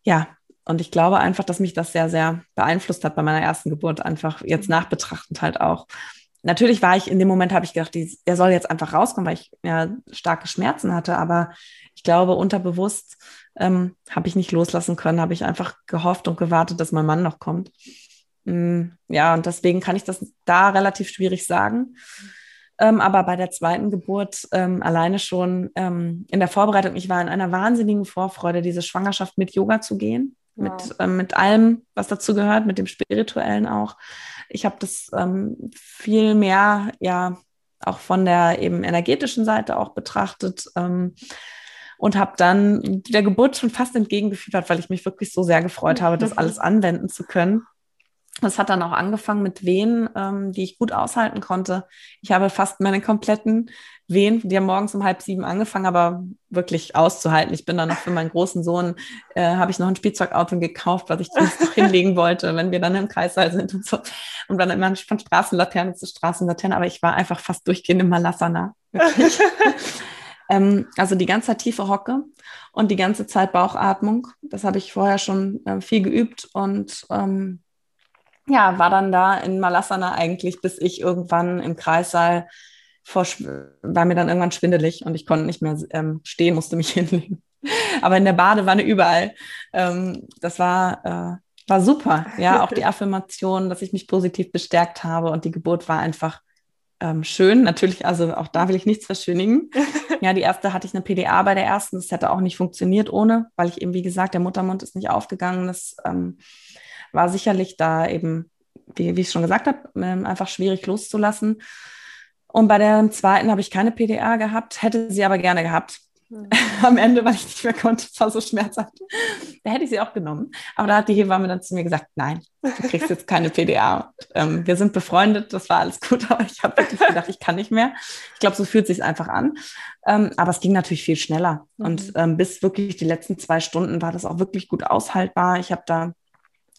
Speaker 2: ja, und ich glaube einfach, dass mich das sehr, sehr beeinflusst hat bei meiner ersten Geburt, einfach jetzt mhm. nachbetrachtend halt auch. Natürlich war ich in dem Moment, habe ich gedacht, der soll jetzt einfach rauskommen, weil ich ja starke Schmerzen hatte, aber ich glaube, unterbewusst ähm, habe ich nicht loslassen können, habe ich einfach gehofft und gewartet, dass mein Mann noch kommt. Mm, ja, und deswegen kann ich das da relativ schwierig sagen. Ähm, aber bei der zweiten Geburt ähm, alleine schon ähm, in der Vorbereitung, ich war in einer wahnsinnigen Vorfreude, diese Schwangerschaft mit Yoga zu gehen. Wow. mit, äh, mit allem, was dazu gehört, mit dem Spirituellen auch. Ich habe das ähm, viel mehr, ja, auch von der eben energetischen Seite auch betrachtet. Ähm, und habe dann der Geburt schon fast entgegengefiebert, weil ich mich wirklich so sehr gefreut habe, das alles anwenden zu können. Das hat dann auch angefangen mit Wehen, ähm, die ich gut aushalten konnte. Ich habe fast meine kompletten Wehen, die haben morgens um halb sieben angefangen, aber wirklich auszuhalten. Ich bin dann noch für meinen großen Sohn, äh, habe ich noch ein Spielzeugauto gekauft, was ich noch hinlegen wollte, wenn wir dann im Kreissaal sind und so. Und dann immer von Straßenlaterne zu Straßenlaterne, aber ich war einfach fast durchgehend im Malassana. ähm, also die ganze Zeit tiefe Hocke und die ganze Zeit Bauchatmung. Das habe ich vorher schon äh, viel geübt und ähm, ja, war dann da in Malassana eigentlich, bis ich irgendwann im Kreissaal vor, war mir dann irgendwann schwindelig und ich konnte nicht mehr ähm, stehen, musste mich hinlegen. Aber in der Badewanne überall. Ähm, das war, äh, war super. Ja, auch die Affirmation, dass ich mich positiv bestärkt habe und die Geburt war einfach ähm, schön. Natürlich, also auch da will ich nichts verschönigen. Ja, die erste hatte ich eine PDA bei der ersten. Das hätte auch nicht funktioniert ohne, weil ich eben, wie gesagt, der Muttermund ist nicht aufgegangen. Das ähm, war sicherlich da eben, wie, wie ich schon gesagt habe, ähm, einfach schwierig loszulassen. Und bei der zweiten habe ich keine PDA gehabt, hätte sie aber gerne gehabt. Mhm. Am Ende, weil ich nicht mehr konnte, war so schmerzhaft. Da hätte ich sie auch genommen. Aber da hat die Hebamme dann zu mir gesagt, nein, du kriegst jetzt keine PDA. Und, ähm, wir sind befreundet, das war alles gut, aber ich habe wirklich gedacht, ich kann nicht mehr. Ich glaube, so fühlt sich einfach an. Ähm, aber es ging natürlich viel schneller. Mhm. Und ähm, bis wirklich die letzten zwei Stunden war das auch wirklich gut aushaltbar. Ich habe da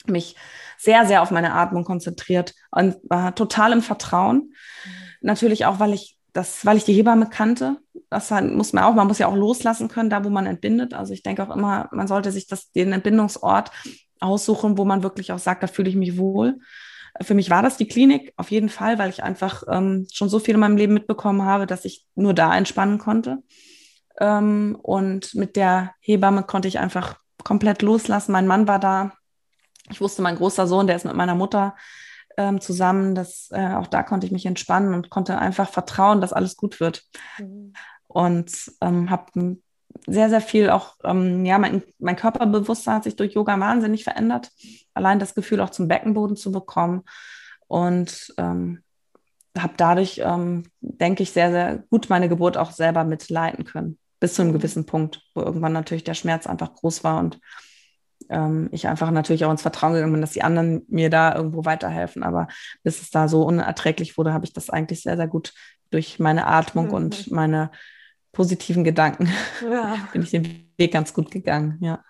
Speaker 2: mich sehr, sehr auf meine Atmung konzentriert und war total im Vertrauen. Mhm. Natürlich auch, weil ich das, weil ich die Hebamme kannte. Das muss man auch, man muss ja auch loslassen können, da wo man entbindet. Also ich denke auch immer, man sollte sich das, den Entbindungsort aussuchen, wo man wirklich auch sagt, da fühle ich mich wohl. Für mich war das die Klinik auf jeden Fall, weil ich einfach ähm, schon so viel in meinem Leben mitbekommen habe, dass ich nur da entspannen konnte. Ähm, und mit der Hebamme konnte ich einfach komplett loslassen. Mein Mann war da, ich wusste, mein großer Sohn, der ist mit meiner Mutter ähm, zusammen. Das, äh, auch da konnte ich mich entspannen und konnte einfach vertrauen, dass alles gut wird. Mhm. Und ähm, habe sehr, sehr viel auch, ähm, ja, mein, mein Körperbewusstsein hat sich durch Yoga wahnsinnig verändert. Allein das Gefühl auch zum Beckenboden zu bekommen. Und ähm, habe dadurch, ähm, denke ich, sehr, sehr gut meine Geburt auch selber mitleiten können. Bis zu einem gewissen Punkt, wo irgendwann natürlich der Schmerz einfach groß war und ähm, ich einfach natürlich auch ins Vertrauen gegangen bin, dass die anderen mir da irgendwo weiterhelfen. Aber bis es da so unerträglich wurde, habe ich das eigentlich sehr, sehr gut durch meine Atmung mhm. und meine positiven Gedanken ja. bin ich den Weg ganz gut gegangen. Ja.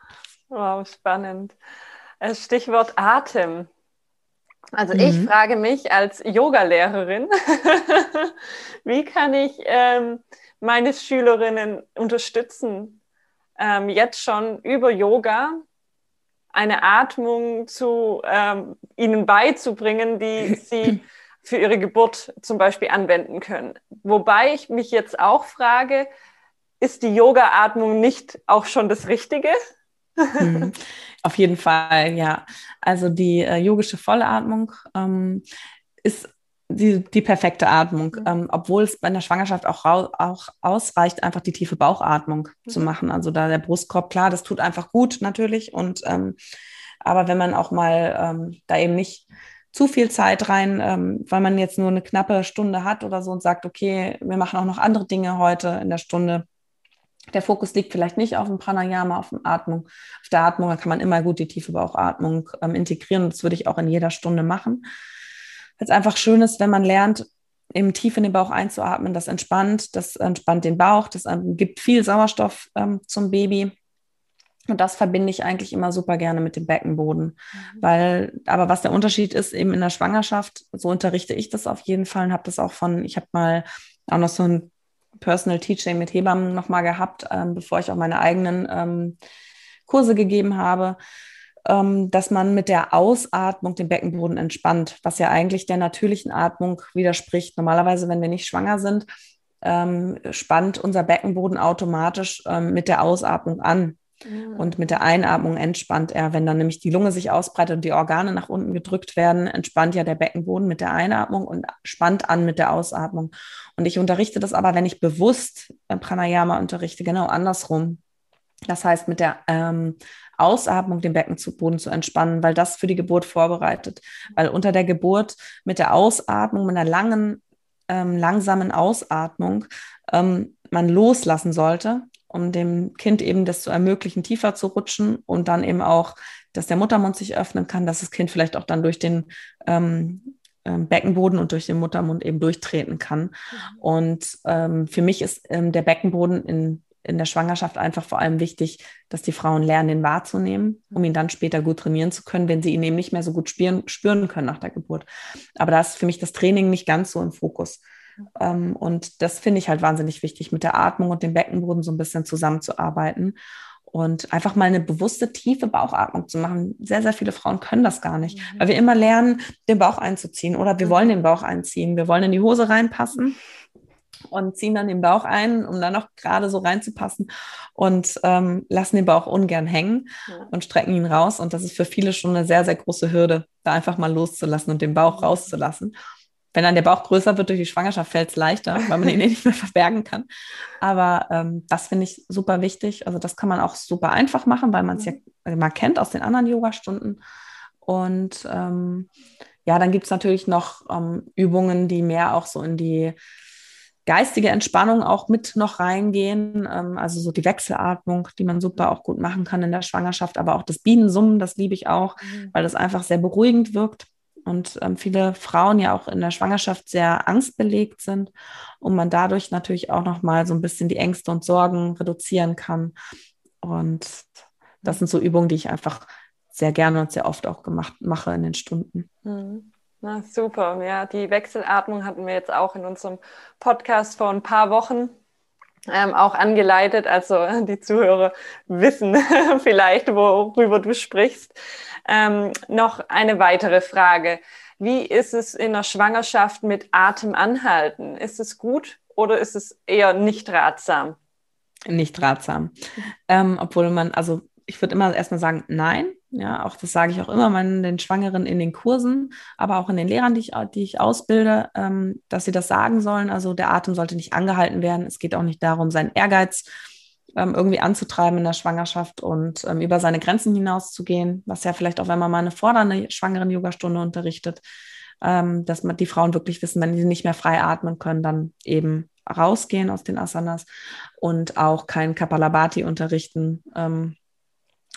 Speaker 1: Wow, spannend. Äh, Stichwort Atem. Also ich mhm. frage mich als Yogalehrerin, wie kann ich ähm, meine Schülerinnen unterstützen, ähm, jetzt schon über Yoga eine Atmung zu ähm, ihnen beizubringen, die sie für ihre Geburt zum Beispiel anwenden können. Wobei ich mich jetzt auch frage, ist die Yoga-Atmung nicht auch schon das Richtige?
Speaker 2: Mhm. Auf jeden Fall, ja. Also die äh, yogische Vollatmung ähm, ist die, die perfekte Atmung, mhm. ähm, obwohl es bei der Schwangerschaft auch, auch ausreicht, einfach die tiefe Bauchatmung mhm. zu machen. Also da der Brustkorb, klar, das tut einfach gut natürlich. Und ähm, aber wenn man auch mal ähm, da eben nicht zu viel Zeit rein, ähm, weil man jetzt nur eine knappe Stunde hat oder so und sagt, okay, wir machen auch noch andere Dinge heute in der Stunde. Der Fokus liegt vielleicht nicht auf dem Pranayama, auf dem Atmung, auf der Atmung, da kann man immer gut die tiefe Bauchatmung ähm, integrieren. Das würde ich auch in jeder Stunde machen es einfach schön ist, wenn man lernt, eben tief in den Bauch einzuatmen. Das entspannt, das entspannt den Bauch, das ähm, gibt viel Sauerstoff ähm, zum Baby. Und das verbinde ich eigentlich immer super gerne mit dem Beckenboden. Mhm. Weil, aber was der Unterschied ist, eben in der Schwangerschaft, so unterrichte ich das auf jeden Fall und habe das auch von, ich habe mal auch noch so ein Personal Teaching mit Hebammen nochmal gehabt, ähm, bevor ich auch meine eigenen ähm, Kurse gegeben habe dass man mit der Ausatmung den Beckenboden entspannt, was ja eigentlich der natürlichen Atmung widerspricht. Normalerweise, wenn wir nicht schwanger sind, ähm, spannt unser Beckenboden automatisch ähm, mit der Ausatmung an. Mhm. Und mit der Einatmung entspannt er. Wenn dann nämlich die Lunge sich ausbreitet und die Organe nach unten gedrückt werden, entspannt ja der Beckenboden mit der Einatmung und spannt an mit der Ausatmung. Und ich unterrichte das aber, wenn ich bewusst Pranayama unterrichte, genau andersrum. Das heißt, mit der ähm, Ausatmung den Beckenboden zu entspannen, weil das für die Geburt vorbereitet. Weil unter der Geburt mit der Ausatmung, mit einer langen, ähm, langsamen Ausatmung ähm, man loslassen sollte, um dem Kind eben das zu ermöglichen, tiefer zu rutschen und dann eben auch, dass der Muttermund sich öffnen kann, dass das Kind vielleicht auch dann durch den ähm, ähm, Beckenboden und durch den Muttermund eben durchtreten kann. Mhm. Und ähm, für mich ist ähm, der Beckenboden in, in der Schwangerschaft einfach vor allem wichtig, dass die Frauen lernen, den wahrzunehmen, um ihn dann später gut trainieren zu können, wenn sie ihn eben nicht mehr so gut spüren, spüren können nach der Geburt. Aber da ist für mich das Training nicht ganz so im Fokus. Ähm, und das finde ich halt wahnsinnig wichtig, mit der Atmung und dem Beckenboden so ein bisschen zusammenzuarbeiten und einfach mal eine bewusste, tiefe Bauchatmung zu machen. Sehr, sehr viele Frauen können das gar nicht, mhm. weil wir immer lernen, den Bauch einzuziehen oder wir mhm. wollen den Bauch einziehen. Wir wollen in die Hose reinpassen und ziehen dann den Bauch ein, um dann noch gerade so reinzupassen und ähm, lassen den Bauch ungern hängen ja. und strecken ihn raus. Und das ist für viele schon eine sehr, sehr große Hürde, da einfach mal loszulassen und den Bauch mhm. rauszulassen. Wenn dann der Bauch größer wird durch die Schwangerschaft, fällt es leichter, weil man ihn eh nicht mehr verbergen kann. Aber ähm, das finde ich super wichtig. Also das kann man auch super einfach machen, weil man es ja äh, mal kennt aus den anderen Yoga-Stunden. Und ähm, ja, dann gibt es natürlich noch ähm, Übungen, die mehr auch so in die geistige Entspannung auch mit noch reingehen. Ähm, also so die Wechselatmung, die man super auch gut machen kann in der Schwangerschaft, aber auch das Bienensummen, das liebe ich auch, mhm. weil das einfach sehr beruhigend wirkt und ähm, viele Frauen ja auch in der Schwangerschaft sehr angstbelegt sind und man dadurch natürlich auch noch mal so ein bisschen die Ängste und Sorgen reduzieren kann. Und das sind so Übungen, die ich einfach sehr gerne und sehr oft auch gemacht mache in den Stunden.
Speaker 1: Mhm. Na, super. Ja, die Wechselatmung hatten wir jetzt auch in unserem Podcast vor ein paar Wochen ähm, auch angeleitet. Also die Zuhörer wissen vielleicht, worüber du sprichst. Ähm, noch eine weitere Frage. Wie ist es in der Schwangerschaft mit Atemanhalten? Ist es gut oder ist es eher nicht ratsam?
Speaker 2: Nicht ratsam. Ähm, obwohl man, also ich würde immer erstmal sagen, nein. Ja, auch das sage ich auch immer meinen den Schwangeren in den Kursen, aber auch in den Lehrern, die ich, die ich ausbilde, ähm, dass sie das sagen sollen. Also der Atem sollte nicht angehalten werden. Es geht auch nicht darum, seinen Ehrgeiz ähm, irgendwie anzutreiben in der Schwangerschaft und ähm, über seine Grenzen hinauszugehen, was ja vielleicht auch, wenn man mal eine fordernde schwangeren Yogastunde unterrichtet, ähm, dass man die Frauen wirklich wissen, wenn sie nicht mehr frei atmen können, dann eben rausgehen aus den Asanas und auch kein Kapalabhati unterrichten, ähm,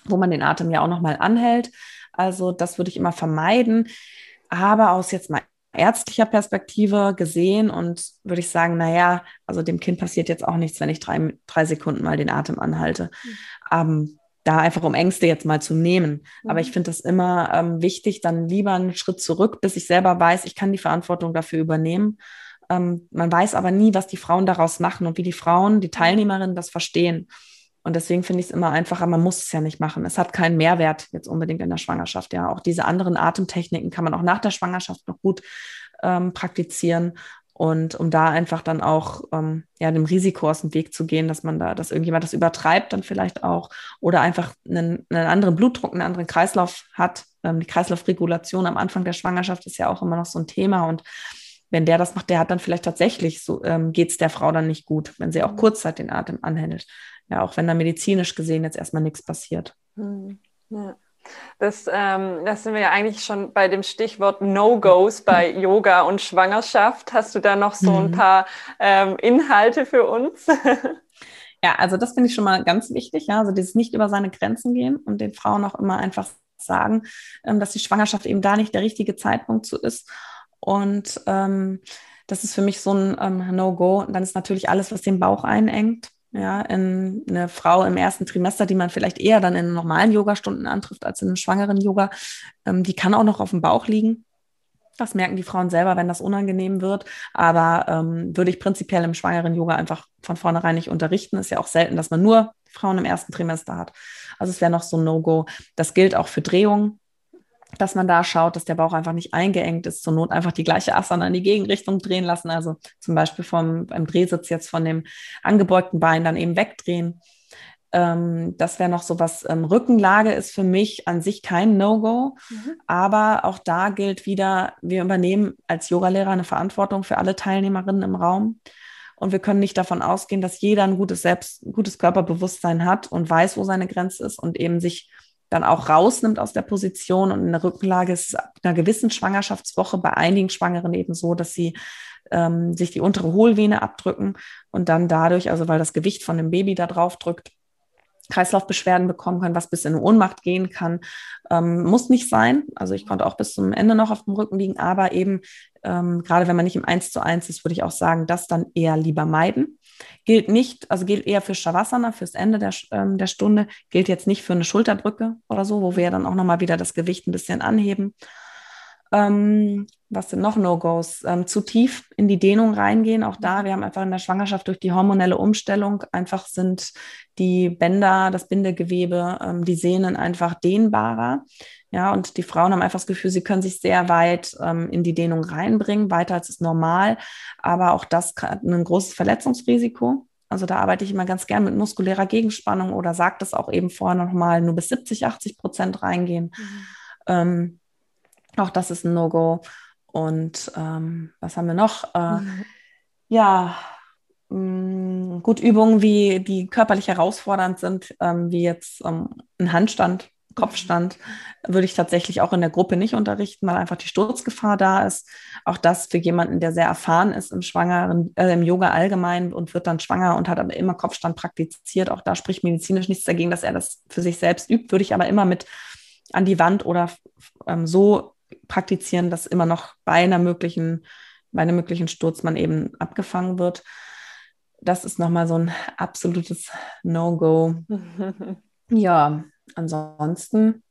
Speaker 2: wo man den Atem ja auch nochmal anhält. Also das würde ich immer vermeiden. Aber aus jetzt mal ärztlicher Perspektive gesehen und würde ich sagen, naja, also dem Kind passiert jetzt auch nichts, wenn ich drei, drei Sekunden mal den Atem anhalte. Mhm. Ähm, da einfach um Ängste jetzt mal zu nehmen. Mhm. Aber ich finde das immer ähm, wichtig, dann lieber einen Schritt zurück, bis ich selber weiß, ich kann die Verantwortung dafür übernehmen. Ähm, man weiß aber nie, was die Frauen daraus machen und wie die Frauen, die Teilnehmerinnen das verstehen. Und deswegen finde ich es immer einfacher, man muss es ja nicht machen. Es hat keinen Mehrwert jetzt unbedingt in der Schwangerschaft. Ja, auch diese anderen Atemtechniken kann man auch nach der Schwangerschaft noch gut ähm, praktizieren. Und um da einfach dann auch ähm, ja, dem Risiko aus dem Weg zu gehen, dass man da, dass irgendjemand das übertreibt, dann vielleicht auch, oder einfach einen, einen anderen Blutdruck, einen anderen Kreislauf hat. Ähm, die Kreislaufregulation am Anfang der Schwangerschaft ist ja auch immer noch so ein Thema. Und wenn der das macht, der hat dann vielleicht tatsächlich so, ähm, geht es der Frau dann nicht gut, wenn sie auch mhm. kurzzeit den Atem anhält ja, auch wenn da medizinisch gesehen jetzt erstmal nichts passiert. Hm,
Speaker 1: ja. Das, ähm, das sind wir ja eigentlich schon bei dem Stichwort No-Gos bei Yoga und Schwangerschaft. Hast du da noch so ein mhm. paar ähm, Inhalte für uns?
Speaker 2: ja, also das finde ich schon mal ganz wichtig. Ja, also dieses nicht über seine Grenzen gehen und den Frauen auch immer einfach sagen, ähm, dass die Schwangerschaft eben da nicht der richtige Zeitpunkt zu ist. Und ähm, das ist für mich so ein ähm, No-Go. Und dann ist natürlich alles, was den Bauch einengt ja, in eine Frau im ersten Trimester, die man vielleicht eher dann in normalen Yogastunden antrifft als in einem schwangeren Yoga, ähm, die kann auch noch auf dem Bauch liegen. Das merken die Frauen selber, wenn das unangenehm wird. Aber ähm, würde ich prinzipiell im schwangeren Yoga einfach von vornherein nicht unterrichten. Ist ja auch selten, dass man nur Frauen im ersten Trimester hat. Also es wäre noch so ein No-Go. Das gilt auch für Drehungen dass man da schaut, dass der Bauch einfach nicht eingeengt ist, zur Not einfach die gleiche Asana in die Gegenrichtung drehen lassen, also zum Beispiel vom, beim Drehsitz jetzt von dem angebeugten Bein dann eben wegdrehen. Ähm, das wäre noch so was, ähm, Rückenlage ist für mich an sich kein No-Go, mhm. aber auch da gilt wieder, wir übernehmen als Yogalehrer eine Verantwortung für alle Teilnehmerinnen im Raum. Und wir können nicht davon ausgehen, dass jeder ein gutes Selbst, gutes Körperbewusstsein hat und weiß, wo seine Grenze ist und eben sich dann auch rausnimmt aus der Position. Und in der Rückenlage ist ab einer gewissen Schwangerschaftswoche bei einigen Schwangeren eben so, dass sie ähm, sich die untere Hohlvene abdrücken und dann dadurch, also weil das Gewicht von dem Baby da drauf drückt, Kreislaufbeschwerden bekommen können, was bis in Ohnmacht gehen kann. Ähm, muss nicht sein. Also ich konnte auch bis zum Ende noch auf dem Rücken liegen, aber eben ähm, gerade wenn man nicht im Eins zu eins ist, würde ich auch sagen, das dann eher lieber meiden. Gilt nicht, also gilt eher für Shavasana, fürs Ende der, ähm, der Stunde, gilt jetzt nicht für eine Schulterbrücke oder so, wo wir dann auch nochmal wieder das Gewicht ein bisschen anheben. Ähm, was sind noch No-Gos? Ähm, zu tief in die Dehnung reingehen. Auch da, wir haben einfach in der Schwangerschaft durch die hormonelle Umstellung einfach sind die Bänder, das Bindegewebe, ähm, die Sehnen einfach dehnbarer. Ja, und die Frauen haben einfach das Gefühl, sie können sich sehr weit ähm, in die Dehnung reinbringen, weiter als ist normal. Aber auch das hat ein großes Verletzungsrisiko. Also da arbeite ich immer ganz gern mit muskulärer Gegenspannung oder sage das auch eben vorher nochmal, nur bis 70, 80 Prozent reingehen. Mhm. Ähm, auch das ist ein No-Go. Und ähm, was haben wir noch? Äh, mhm. Ja, mh, mm, gut, Übungen, wie, die körperlich herausfordernd sind, ähm, wie jetzt ähm, ein Handstand, Kopfstand, würde ich tatsächlich auch in der Gruppe nicht unterrichten, weil einfach die Sturzgefahr da ist. Auch das für jemanden, der sehr erfahren ist im Schwangeren, äh, im Yoga allgemein und wird dann schwanger und hat aber immer Kopfstand praktiziert. Auch da spricht medizinisch nichts dagegen, dass er das für sich selbst übt, würde ich aber immer mit an die Wand oder ähm, so praktizieren, dass immer noch bei einer möglichen, bei einem möglichen Sturz man eben abgefangen wird. Das ist nochmal so ein absolutes No-Go. ja, ansonsten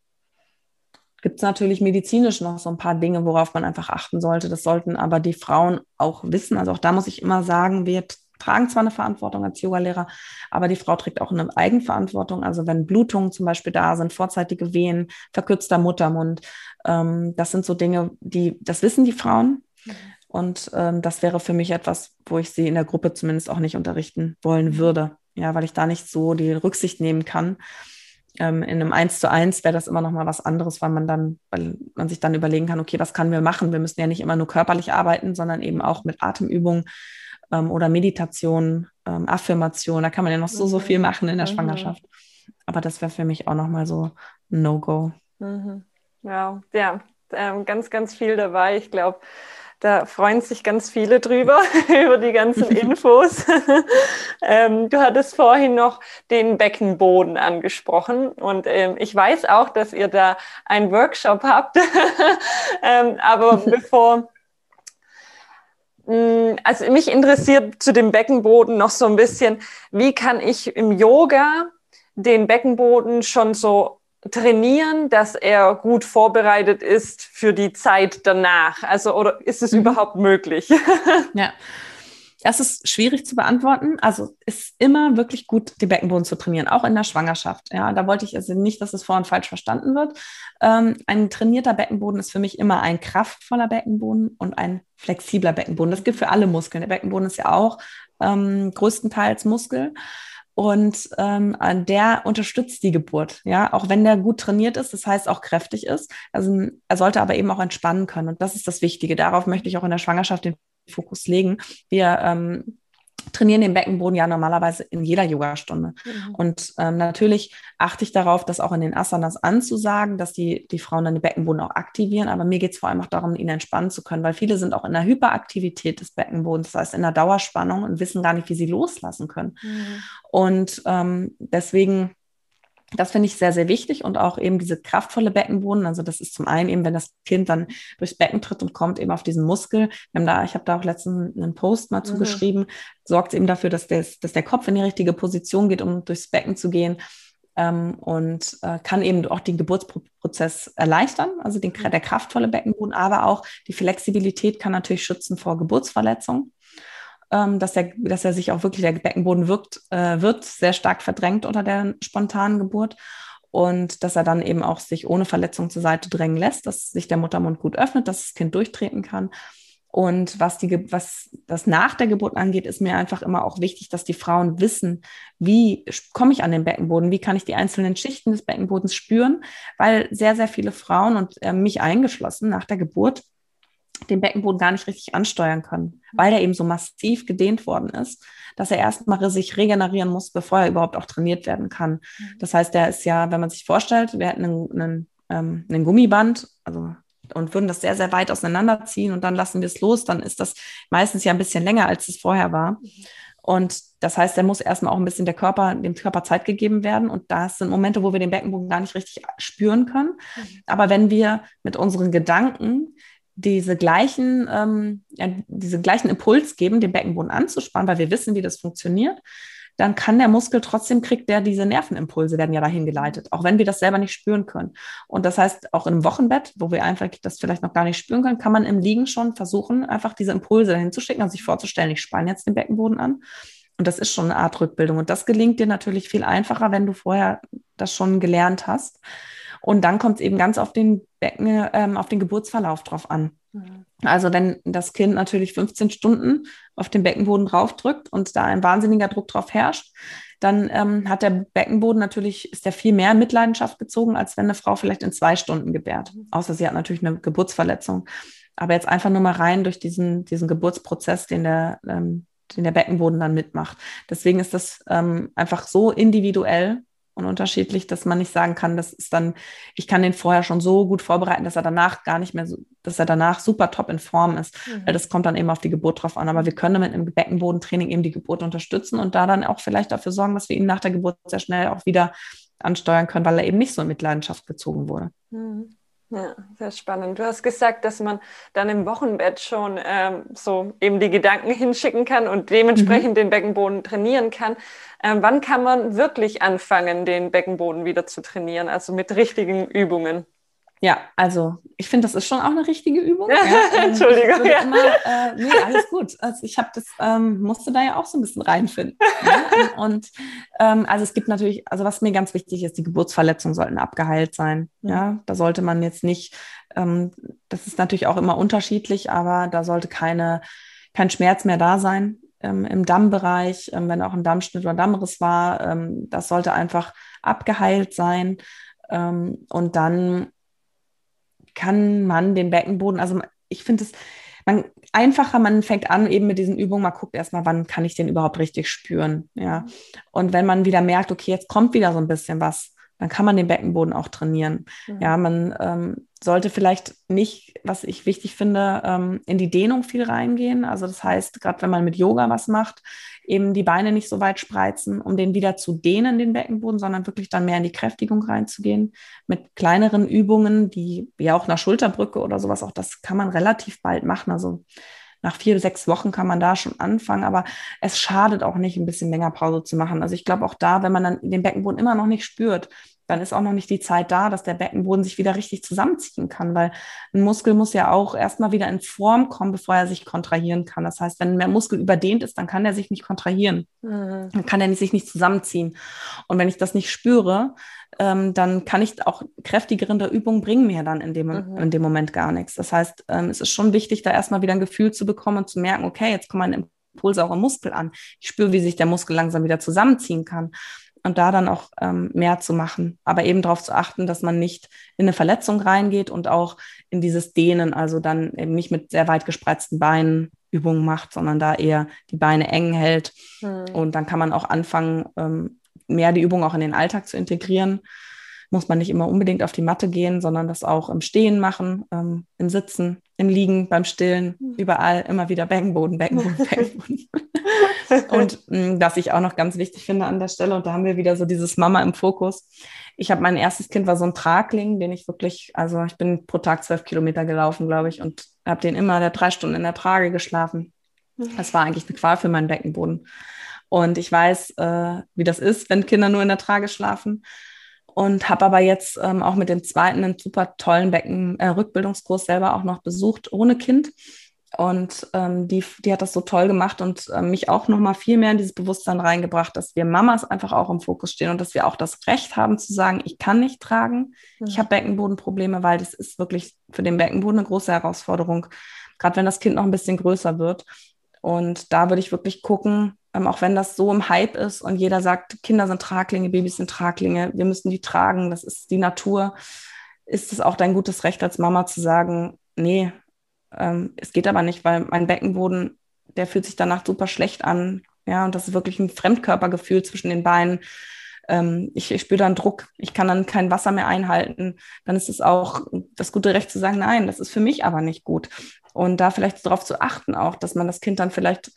Speaker 2: gibt es natürlich medizinisch noch so ein paar Dinge, worauf man einfach achten sollte. Das sollten aber die Frauen auch wissen. Also auch da muss ich immer sagen, wir tragen zwar eine Verantwortung als Yogalehrer, aber die Frau trägt auch eine Eigenverantwortung. Also wenn Blutungen zum Beispiel da sind, vorzeitige Wehen, verkürzter Muttermund, ähm, das sind so Dinge, die, das wissen die Frauen. Und ähm, das wäre für mich etwas, wo ich sie in der Gruppe zumindest auch nicht unterrichten wollen würde. Ja, weil ich da nicht so die Rücksicht nehmen kann. Ähm, in einem Eins zu eins wäre das immer noch mal was anderes, weil man dann, weil man sich dann überlegen kann, okay, was können wir machen? Wir müssen ja nicht immer nur körperlich arbeiten, sondern eben auch mit Atemübungen ähm, oder Meditation, ähm, Affirmation. Da kann man ja noch so, so viel mhm. machen in der mhm. Schwangerschaft. Aber das wäre für mich auch noch mal so ein No-Go.
Speaker 1: Mhm. Ja, ja, ähm, ganz, ganz viel dabei. Ich glaube, da freuen sich ganz viele drüber, über die ganzen Infos. ähm, du hattest vorhin noch den Beckenboden angesprochen und ähm, ich weiß auch, dass ihr da einen Workshop habt. ähm, aber bevor, mm, also mich interessiert zu dem Beckenboden noch so ein bisschen, wie kann ich im Yoga den Beckenboden schon so trainieren, dass er gut vorbereitet ist für die Zeit danach? Also, oder ist es mhm. überhaupt möglich?
Speaker 2: ja. Das ist schwierig zu beantworten. Also ist immer wirklich gut, die Beckenboden zu trainieren, auch in der Schwangerschaft. Ja, da wollte ich also nicht, dass es vorhin falsch verstanden wird. Ähm, ein trainierter Beckenboden ist für mich immer ein kraftvoller Beckenboden und ein flexibler Beckenboden. Das gilt für alle Muskeln. Der Beckenboden ist ja auch ähm, größtenteils Muskel. Und ähm, der unterstützt die Geburt, ja, auch wenn der gut trainiert ist, das heißt auch kräftig ist. Also er sollte aber eben auch entspannen können. Und das ist das Wichtige. Darauf möchte ich auch in der Schwangerschaft den Fokus legen. Wir ähm, trainieren den Beckenboden ja normalerweise in jeder Yogastunde. Mhm. Und ähm, natürlich achte ich darauf, das auch in den Asanas anzusagen, dass die, die Frauen dann den Beckenboden auch aktivieren. Aber mir geht es vor allem auch darum, ihn entspannen zu können, weil viele sind auch in der Hyperaktivität des Beckenbodens, das heißt in der Dauerspannung und wissen gar nicht, wie sie loslassen können. Mhm. Und ähm, deswegen das finde ich sehr, sehr wichtig und auch eben diese kraftvolle Beckenboden. Also das ist zum einen eben, wenn das Kind dann durchs Becken tritt und kommt eben auf diesen Muskel. Wir haben da, ich habe da auch letztens einen Post mal mhm. zugeschrieben, sorgt eben dafür, dass, der, dass der Kopf in die richtige Position geht, um durchs Becken zu gehen. Ähm, und äh, kann eben auch den Geburtsprozess erleichtern, also den, der kraftvolle Beckenboden, aber auch die Flexibilität kann natürlich schützen vor Geburtsverletzungen ähm, dass, er, dass er sich auch wirklich, der Beckenboden wirkt, äh, wird sehr stark verdrängt unter der spontanen Geburt. Und dass er dann eben auch sich ohne Verletzung zur Seite drängen lässt, dass sich der Muttermund gut öffnet, dass das Kind durchtreten kann. Und was, die, was das nach der Geburt angeht, ist mir einfach immer auch wichtig, dass die Frauen wissen, wie komme ich an den Beckenboden, wie kann ich die einzelnen Schichten des Beckenbodens spüren, weil sehr, sehr viele Frauen und äh, mich eingeschlossen nach der Geburt den Beckenboden gar nicht richtig ansteuern können, weil er eben so massiv gedehnt worden ist, dass er erstmal sich regenerieren muss, bevor er überhaupt auch trainiert werden kann. Mhm. Das heißt, der ist ja, wenn man sich vorstellt, wir hätten einen, einen, ähm, einen Gummiband, also und würden das sehr, sehr weit auseinanderziehen und dann lassen wir es los, dann ist das meistens ja ein bisschen länger, als es vorher war. Mhm. Und das heißt, da muss erstmal auch ein bisschen der Körper, dem Körper Zeit gegeben werden. Und das sind Momente, wo wir den Beckenboden gar nicht richtig spüren können. Mhm. Aber wenn wir mit unseren Gedanken diese gleichen, ähm, ja, diese gleichen Impuls geben, den Beckenboden anzuspannen, weil wir wissen, wie das funktioniert, dann kann der Muskel trotzdem kriegt der diese Nervenimpulse werden ja dahin geleitet, auch wenn wir das selber nicht spüren können. Und das heißt, auch im Wochenbett, wo wir einfach das vielleicht noch gar nicht spüren können, kann man im Liegen schon versuchen, einfach diese Impulse dahin zu schicken, also sich vorzustellen, ich spanne jetzt den Beckenboden an. Und das ist schon eine Art Rückbildung. Und das gelingt dir natürlich viel einfacher, wenn du vorher das schon gelernt hast. Und dann kommt es eben ganz auf den Becken, ähm, auf den Geburtsverlauf drauf an. Mhm. Also wenn das Kind natürlich 15 Stunden auf den Beckenboden draufdrückt und da ein wahnsinniger Druck drauf herrscht, dann ähm, hat der Beckenboden natürlich, ist der viel mehr Mitleidenschaft gezogen, als wenn eine Frau vielleicht in zwei Stunden gebärt. Mhm. Außer sie hat natürlich eine Geburtsverletzung. Aber jetzt einfach nur mal rein durch diesen, diesen Geburtsprozess, den der, ähm, den der Beckenboden dann mitmacht. Deswegen ist das ähm, einfach so individuell und unterschiedlich, dass man nicht sagen kann, das ist dann, ich kann den vorher schon so gut vorbereiten, dass er danach gar nicht mehr so, dass er danach super top in Form ist. Mhm. Das kommt dann eben auf die Geburt drauf an. Aber wir können mit einem Beckenbodentraining eben die Geburt unterstützen und da dann auch vielleicht dafür sorgen, dass wir ihn nach der Geburt sehr schnell auch wieder ansteuern können, weil er eben nicht so in Mitleidenschaft gezogen wurde.
Speaker 1: Mhm. Ja, sehr spannend. Du hast gesagt, dass man dann im Wochenbett schon ähm, so eben die Gedanken hinschicken kann und dementsprechend mhm. den Beckenboden trainieren kann. Ähm, wann kann man wirklich anfangen, den Beckenboden wieder zu trainieren, also mit richtigen Übungen?
Speaker 2: Ja, also ich finde, das ist schon auch eine richtige Übung.
Speaker 1: Ja,
Speaker 2: ähm,
Speaker 1: Entschuldigung.
Speaker 2: Ja. Immer, äh, nee, alles gut. Also ich habe das, ähm, musste da ja auch so ein bisschen reinfinden. ne? Und ähm, also es gibt natürlich, also was mir ganz wichtig ist, die Geburtsverletzungen sollten abgeheilt sein. Ja, da sollte man jetzt nicht, ähm, das ist natürlich auch immer unterschiedlich, aber da sollte keine, kein Schmerz mehr da sein ähm, im Dammbereich, ähm, wenn auch ein Dammschnitt oder Dammriss war. Das sollte einfach abgeheilt sein. Und dann kann man den Beckenboden, also ich finde es man einfacher, man fängt an eben mit diesen Übungen, man guckt erstmal, wann kann ich den überhaupt richtig spüren, ja. Und wenn man wieder merkt, okay, jetzt kommt wieder so ein bisschen was, dann kann man den Beckenboden auch trainieren. Mhm. Ja, man ähm, sollte vielleicht nicht, was ich wichtig finde, ähm, in die Dehnung viel reingehen. Also das heißt, gerade wenn man mit Yoga was macht, eben die Beine nicht so weit spreizen, um den wieder zu dehnen, den Beckenboden, sondern wirklich dann mehr in die Kräftigung reinzugehen. Mit kleineren Übungen, die wie auch einer Schulterbrücke oder sowas, auch das kann man relativ bald machen. Also nach vier, sechs Wochen kann man da schon anfangen, aber es schadet auch nicht, ein bisschen länger Pause zu machen. Also ich glaube auch da, wenn man dann den Beckenboden immer noch nicht spürt, dann ist auch noch nicht die Zeit da, dass der Beckenboden sich wieder richtig zusammenziehen kann, weil ein Muskel muss ja auch erstmal wieder in Form kommen, bevor er sich kontrahieren kann. Das heißt, wenn der Muskel überdehnt ist, dann kann er sich nicht kontrahieren. Mhm. Dann kann er sich nicht zusammenziehen. Und wenn ich das nicht spüre, ähm, dann kann ich auch kräftigere Übungen bringen mir dann in dem, mhm. in dem Moment gar nichts. Das heißt, ähm, es ist schon wichtig, da erstmal wieder ein Gefühl zu bekommen und zu merken, okay, jetzt kommen meine Impulse auch im Muskel an. Ich spüre, wie sich der Muskel langsam wieder zusammenziehen kann und da dann auch ähm, mehr zu machen. Aber eben darauf zu achten, dass man nicht in eine Verletzung reingeht und auch in dieses Dehnen, also dann eben nicht mit sehr weit gespreizten Beinen Übungen macht, sondern da eher die Beine eng hält. Mhm. Und dann kann man auch anfangen, ähm, mehr die Übung auch in den Alltag zu integrieren. Muss man nicht immer unbedingt auf die Matte gehen, sondern das auch im Stehen machen, ähm, im Sitzen, im Liegen, beim Stillen, mhm. überall immer wieder Beckenboden, Beckenboden, Beckenboden. und mh, was ich auch noch ganz wichtig finde an der Stelle, und da haben wir wieder so dieses Mama im Fokus. Ich habe mein erstes Kind war so ein Tragling, den ich wirklich, also ich bin pro Tag zwölf Kilometer gelaufen, glaube ich, und habe den immer der drei Stunden in der Trage geschlafen. Mhm. Das war eigentlich eine Qual für meinen Beckenboden. Und ich weiß, äh, wie das ist, wenn Kinder nur in der Trage schlafen. Und habe aber jetzt ähm, auch mit dem zweiten einen super tollen Becken-Rückbildungskurs äh, selber auch noch besucht, ohne Kind. Und ähm, die, die hat das so toll gemacht und äh, mich auch noch mal viel mehr in dieses Bewusstsein reingebracht, dass wir Mamas einfach auch im Fokus stehen und dass wir auch das Recht haben zu sagen, ich kann nicht tragen, mhm. ich habe Beckenbodenprobleme, weil das ist wirklich für den Beckenboden eine große Herausforderung, gerade wenn das Kind noch ein bisschen größer wird. Und da würde ich wirklich gucken, ähm, auch wenn das so im Hype ist und jeder sagt, Kinder sind Traglinge, Babys sind Traglinge, wir müssen die tragen, das ist die Natur, ist es auch dein gutes Recht als Mama zu sagen, nee, ähm, es geht aber nicht, weil mein Beckenboden, der fühlt sich danach super schlecht an. Ja, und das ist wirklich ein Fremdkörpergefühl zwischen den Beinen. Ähm, ich, ich spüre dann Druck, ich kann dann kein Wasser mehr einhalten. Dann ist es auch das gute Recht zu sagen, nein, das ist für mich aber nicht gut. Und da vielleicht darauf zu achten auch, dass man das Kind dann vielleicht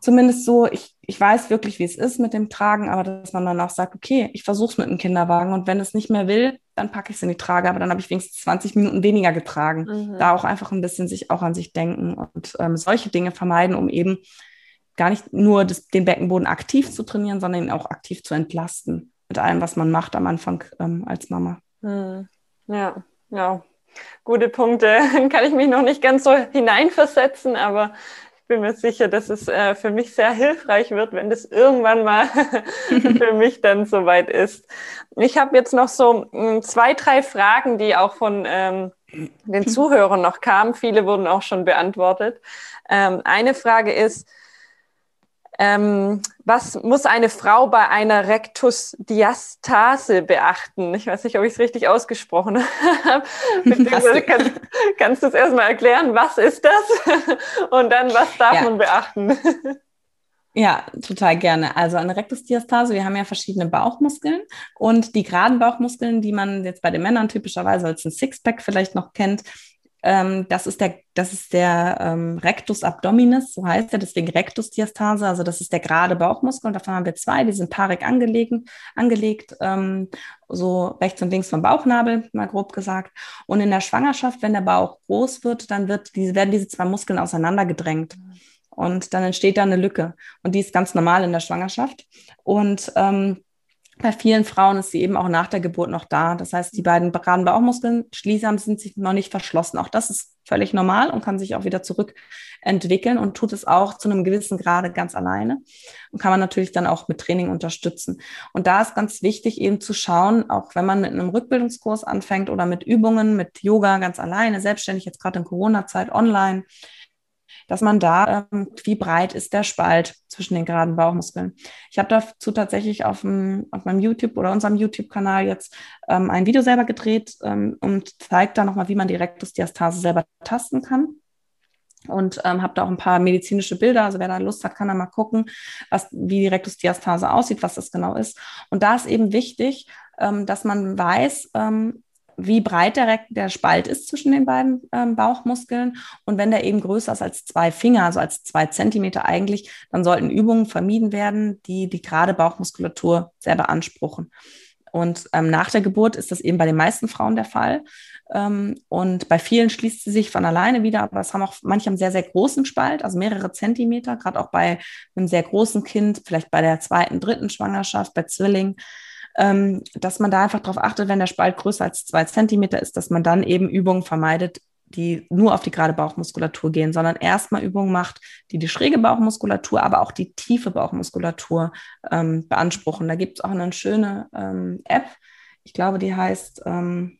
Speaker 2: zumindest so, ich, ich weiß wirklich, wie es ist mit dem Tragen, aber dass man dann auch sagt, okay, ich versuche es mit dem Kinderwagen und wenn es nicht mehr will, dann packe ich es in die Trage, aber dann habe ich wenigstens 20 Minuten weniger getragen. Mhm. Da auch einfach ein bisschen sich auch an sich denken und ähm, solche Dinge vermeiden, um eben gar nicht nur das, den Beckenboden aktiv zu trainieren, sondern ihn auch aktiv zu entlasten mit allem, was man macht am Anfang ähm, als Mama.
Speaker 1: Mhm. Ja, ja. Gute Punkte. Kann ich mich noch nicht ganz so hineinversetzen, aber bin mir sicher, dass es äh, für mich sehr hilfreich wird, wenn das irgendwann mal für mich dann soweit ist. Ich habe jetzt noch so mh, hm, zwei, drei Fragen, die auch von ähm, den Zuhörern noch kamen. Viele wurden auch schon beantwortet. Ähm, eine Frage ist, ähm, was muss eine Frau bei einer Rektusdiastase beachten? Ich weiß nicht, ob ich es richtig ausgesprochen habe. Beziehungsweise kann, kannst du es erstmal erklären, was ist das? Und dann, was darf ja. man beachten?
Speaker 2: Ja, total gerne. Also eine Rektusdiastase, wir haben ja verschiedene Bauchmuskeln und die geraden Bauchmuskeln, die man jetzt bei den Männern typischerweise als ein Sixpack vielleicht noch kennt, ähm, das ist der, das ist der ähm, Rectus abdominis, so heißt er, deswegen Rectusdiastase, also das ist der gerade Bauchmuskel. Und davon haben wir zwei, die sind paarig angelegen, angelegt, ähm, so rechts und links vom Bauchnabel, mal grob gesagt. Und in der Schwangerschaft, wenn der Bauch groß wird, dann wird diese, werden diese zwei Muskeln auseinandergedrängt. Und dann entsteht da eine Lücke. Und die ist ganz normal in der Schwangerschaft. Und ähm, bei vielen Frauen ist sie eben auch nach der Geburt noch da. Das heißt, die beiden geraden Bauchmuskeln schließlich sind sich noch nicht verschlossen. Auch das ist völlig normal und kann sich auch wieder zurückentwickeln und tut es auch zu einem gewissen Grade ganz alleine und kann man natürlich dann auch mit Training unterstützen. Und da ist ganz wichtig eben zu schauen, auch wenn man mit einem Rückbildungskurs anfängt oder mit Übungen, mit Yoga ganz alleine, selbstständig jetzt gerade in Corona-Zeit online, dass man da, ähm, wie breit ist der Spalt zwischen den geraden Bauchmuskeln. Ich habe dazu tatsächlich auf, dem, auf meinem YouTube oder unserem YouTube-Kanal jetzt ähm, ein Video selber gedreht ähm, und zeigt da nochmal, wie man die Rektusdiastase selber tasten kann und ähm, habe da auch ein paar medizinische Bilder. Also wer da Lust hat, kann da mal gucken, was, wie die Rektusdiastase aussieht, was das genau ist. Und da ist eben wichtig, ähm, dass man weiß, ähm, wie breit der, der Spalt ist zwischen den beiden ähm, Bauchmuskeln. Und wenn der eben größer ist als zwei Finger, also als zwei Zentimeter eigentlich, dann sollten Übungen vermieden werden, die die gerade Bauchmuskulatur sehr beanspruchen. Und ähm, nach der Geburt ist das eben bei den meisten Frauen der Fall. Ähm, und bei vielen schließt sie sich von alleine wieder, aber es haben auch manche einen sehr, sehr großen Spalt, also mehrere Zentimeter, gerade auch bei einem sehr großen Kind, vielleicht bei der zweiten, dritten Schwangerschaft, bei Zwillingen ähm, dass man da einfach darauf achtet, wenn der Spalt größer als zwei Zentimeter ist, dass man dann eben Übungen vermeidet, die nur auf die gerade Bauchmuskulatur gehen, sondern erstmal Übungen macht, die die schräge Bauchmuskulatur, aber auch die tiefe Bauchmuskulatur ähm, beanspruchen. Da gibt es auch eine schöne ähm, App, ich glaube, die heißt ähm,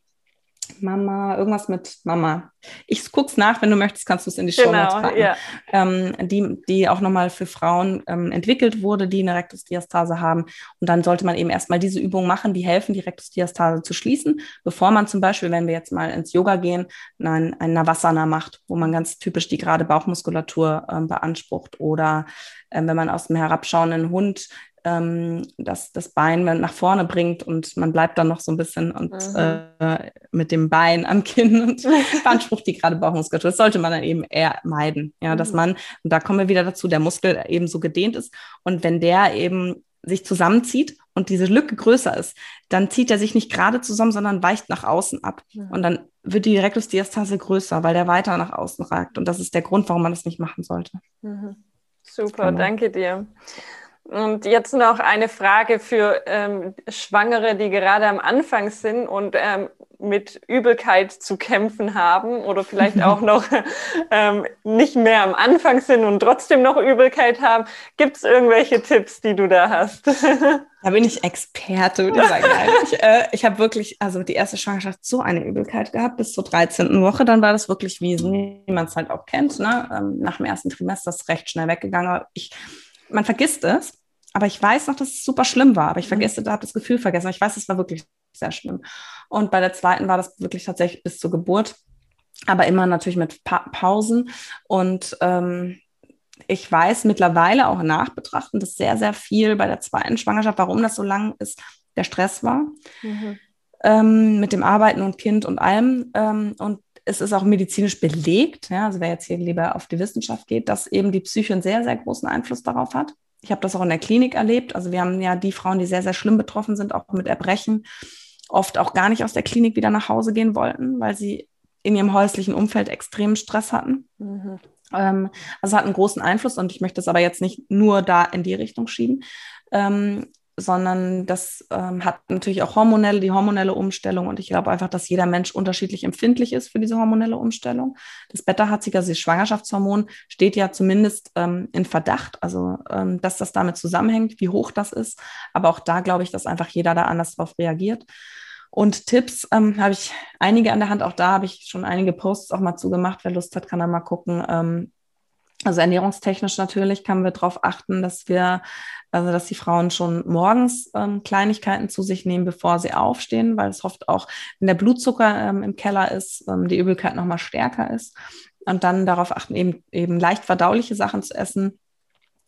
Speaker 2: Mama, irgendwas mit Mama. Ich guck's nach, wenn du möchtest, kannst du es in die Show genau, packen. Ja. Ähm, die, die auch nochmal für Frauen ähm, entwickelt wurde, die eine Rektusdiastase haben. Und dann sollte man eben erstmal diese Übungen machen, die helfen, die Rektusdiastase zu schließen, bevor man zum Beispiel, wenn wir jetzt mal ins Yoga gehen, ein, ein Navasana macht, wo man ganz typisch die gerade Bauchmuskulatur ähm, beansprucht. Oder ähm, wenn man aus dem herabschauenden Hund ähm, das, das Bein nach vorne bringt und man bleibt dann noch so ein bisschen und mhm. äh, mit dem Bein am Kinn und beansprucht die gerade Bauchmuskulatur. Das sollte man dann eben eher meiden. Ja, mhm. dass man, und da kommen wir wieder dazu, der Muskel eben so gedehnt ist. Und wenn der eben sich zusammenzieht und diese Lücke größer ist, dann zieht er sich nicht gerade zusammen, sondern weicht nach außen ab. Mhm. Und dann wird die Rektusdiastase größer, weil der weiter nach außen ragt. Und das ist der Grund, warum man das nicht machen sollte.
Speaker 1: Mhm. Super, genau. danke dir. Und jetzt noch eine Frage für ähm, Schwangere, die gerade am Anfang sind und ähm, mit Übelkeit zu kämpfen haben oder vielleicht auch noch ähm, nicht mehr am Anfang sind und trotzdem noch Übelkeit haben. Gibt es irgendwelche Tipps, die du da hast?
Speaker 2: da bin ich Experte, würde ich sagen. ich, äh, ich habe wirklich, also die erste Schwangerschaft so eine Übelkeit gehabt bis zur 13. Woche. Dann war das wirklich wie, man es halt auch kennt. Ne? Ähm, nach dem ersten Trimester ist es recht schnell weggegangen. Aber ich man vergisst es, aber ich weiß noch, dass es super schlimm war. Aber ich mhm. vergesse, da habe das Gefühl vergessen. Aber ich weiß, es war wirklich sehr schlimm. Und bei der zweiten war das wirklich tatsächlich bis zur Geburt. aber immer natürlich mit pa Pausen. Und ähm, ich weiß mittlerweile auch nachbetrachten, dass sehr, sehr viel bei der zweiten Schwangerschaft, warum das so lang ist, der Stress war. Mhm. Ähm, mit dem Arbeiten und Kind und allem. Ähm, und es ist auch medizinisch belegt, ja, also wer jetzt hier lieber auf die Wissenschaft geht, dass eben die Psyche einen sehr, sehr großen Einfluss darauf hat. Ich habe das auch in der Klinik erlebt. Also wir haben ja die Frauen, die sehr, sehr schlimm betroffen sind, auch mit Erbrechen, oft auch gar nicht aus der Klinik wieder nach Hause gehen wollten, weil sie in ihrem häuslichen Umfeld extremen Stress hatten. Mhm. Ähm, also hat einen großen Einfluss und ich möchte es aber jetzt nicht nur da in die Richtung schieben. Ähm, sondern das ähm, hat natürlich auch hormonelle, die hormonelle Umstellung. Und ich glaube einfach, dass jeder Mensch unterschiedlich empfindlich ist für diese hormonelle Umstellung. Das Beta-HCG, also das Schwangerschaftshormon, steht ja zumindest ähm, in Verdacht, also ähm, dass das damit zusammenhängt, wie hoch das ist. Aber auch da glaube ich, dass einfach jeder da anders drauf reagiert. Und Tipps ähm, habe ich einige an der Hand. Auch da habe ich schon einige Posts auch mal zugemacht. Wer Lust hat, kann da mal gucken. Ähm, also ernährungstechnisch natürlich kann wir darauf achten, dass wir, also dass die Frauen schon morgens ähm, Kleinigkeiten zu sich nehmen, bevor sie aufstehen, weil es oft auch, wenn der Blutzucker ähm, im Keller ist, ähm, die Übelkeit nochmal stärker ist. Und dann darauf achten, eben, eben leicht verdauliche Sachen zu essen.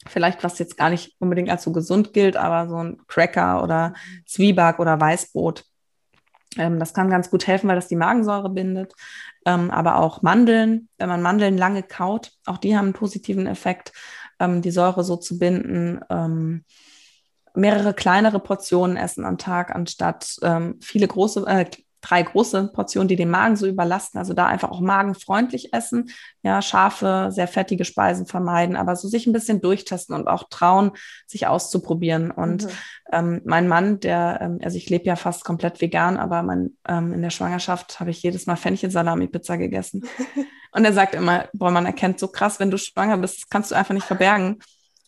Speaker 2: Vielleicht, was jetzt gar nicht unbedingt als so gesund gilt, aber so ein Cracker oder Zwieback oder Weißbrot. Ähm, das kann ganz gut helfen, weil das die Magensäure bindet ähm, aber auch Mandeln. Wenn man Mandeln lange kaut, auch die haben einen positiven Effekt, ähm, die Säure so zu binden. Mehrere kleinere Portionen essen am Tag, anstatt viele große, äh, drei große Portionen, die den Magen so überlasten. Also da einfach auch magenfreundlich essen. Ja, scharfe, sehr fettige Speisen vermeiden, aber so sich ein bisschen durchtesten und auch trauen, sich auszuprobieren. Und mhm. ähm, mein Mann, der, ähm, also ich lebe ja fast komplett vegan, aber mein, ähm, in der Schwangerschaft habe ich jedes Mal Fenchelsalami-Pizza gegessen. und er sagt immer, boah, man erkennt so krass, wenn du schwanger bist, das kannst du einfach nicht verbergen.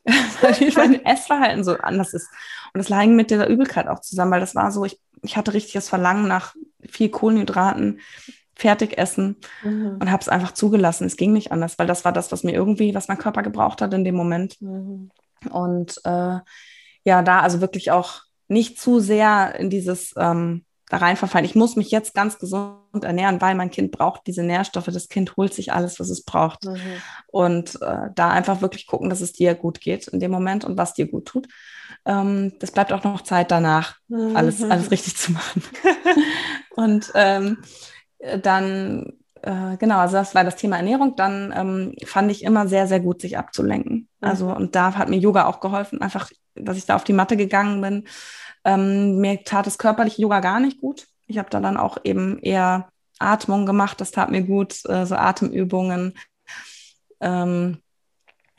Speaker 2: weil mein Essverhalten so anders ist. Und das lag mit dieser Übelkeit auch zusammen, weil das war so, ich, ich hatte richtiges Verlangen nach viel Kohlenhydraten, Fertigessen mhm. und habe es einfach zugelassen. Es ging nicht anders, weil das war das, was mir irgendwie, was mein Körper gebraucht hat in dem Moment. Mhm. Und äh, ja, da also wirklich auch nicht zu sehr in dieses ähm, da reinverfallen. Ich muss mich jetzt ganz gesund ernähren, weil mein Kind braucht diese Nährstoffe. Das Kind holt sich alles, was es braucht. Mhm. Und äh, da einfach wirklich gucken, dass es dir gut geht in dem Moment und was dir gut tut. Ähm, das bleibt auch noch Zeit danach, mhm. alles, alles richtig zu machen. und ähm, dann, äh, genau, also das war das Thema Ernährung. Dann ähm, fand ich immer sehr, sehr gut, sich abzulenken. Mhm. Also, und da hat mir Yoga auch geholfen, einfach, dass ich da auf die Matte gegangen bin. Ähm, mir tat das körperliche Yoga gar nicht gut. Ich habe da dann auch eben eher Atmung gemacht, das tat mir gut, äh, so Atemübungen. Ähm,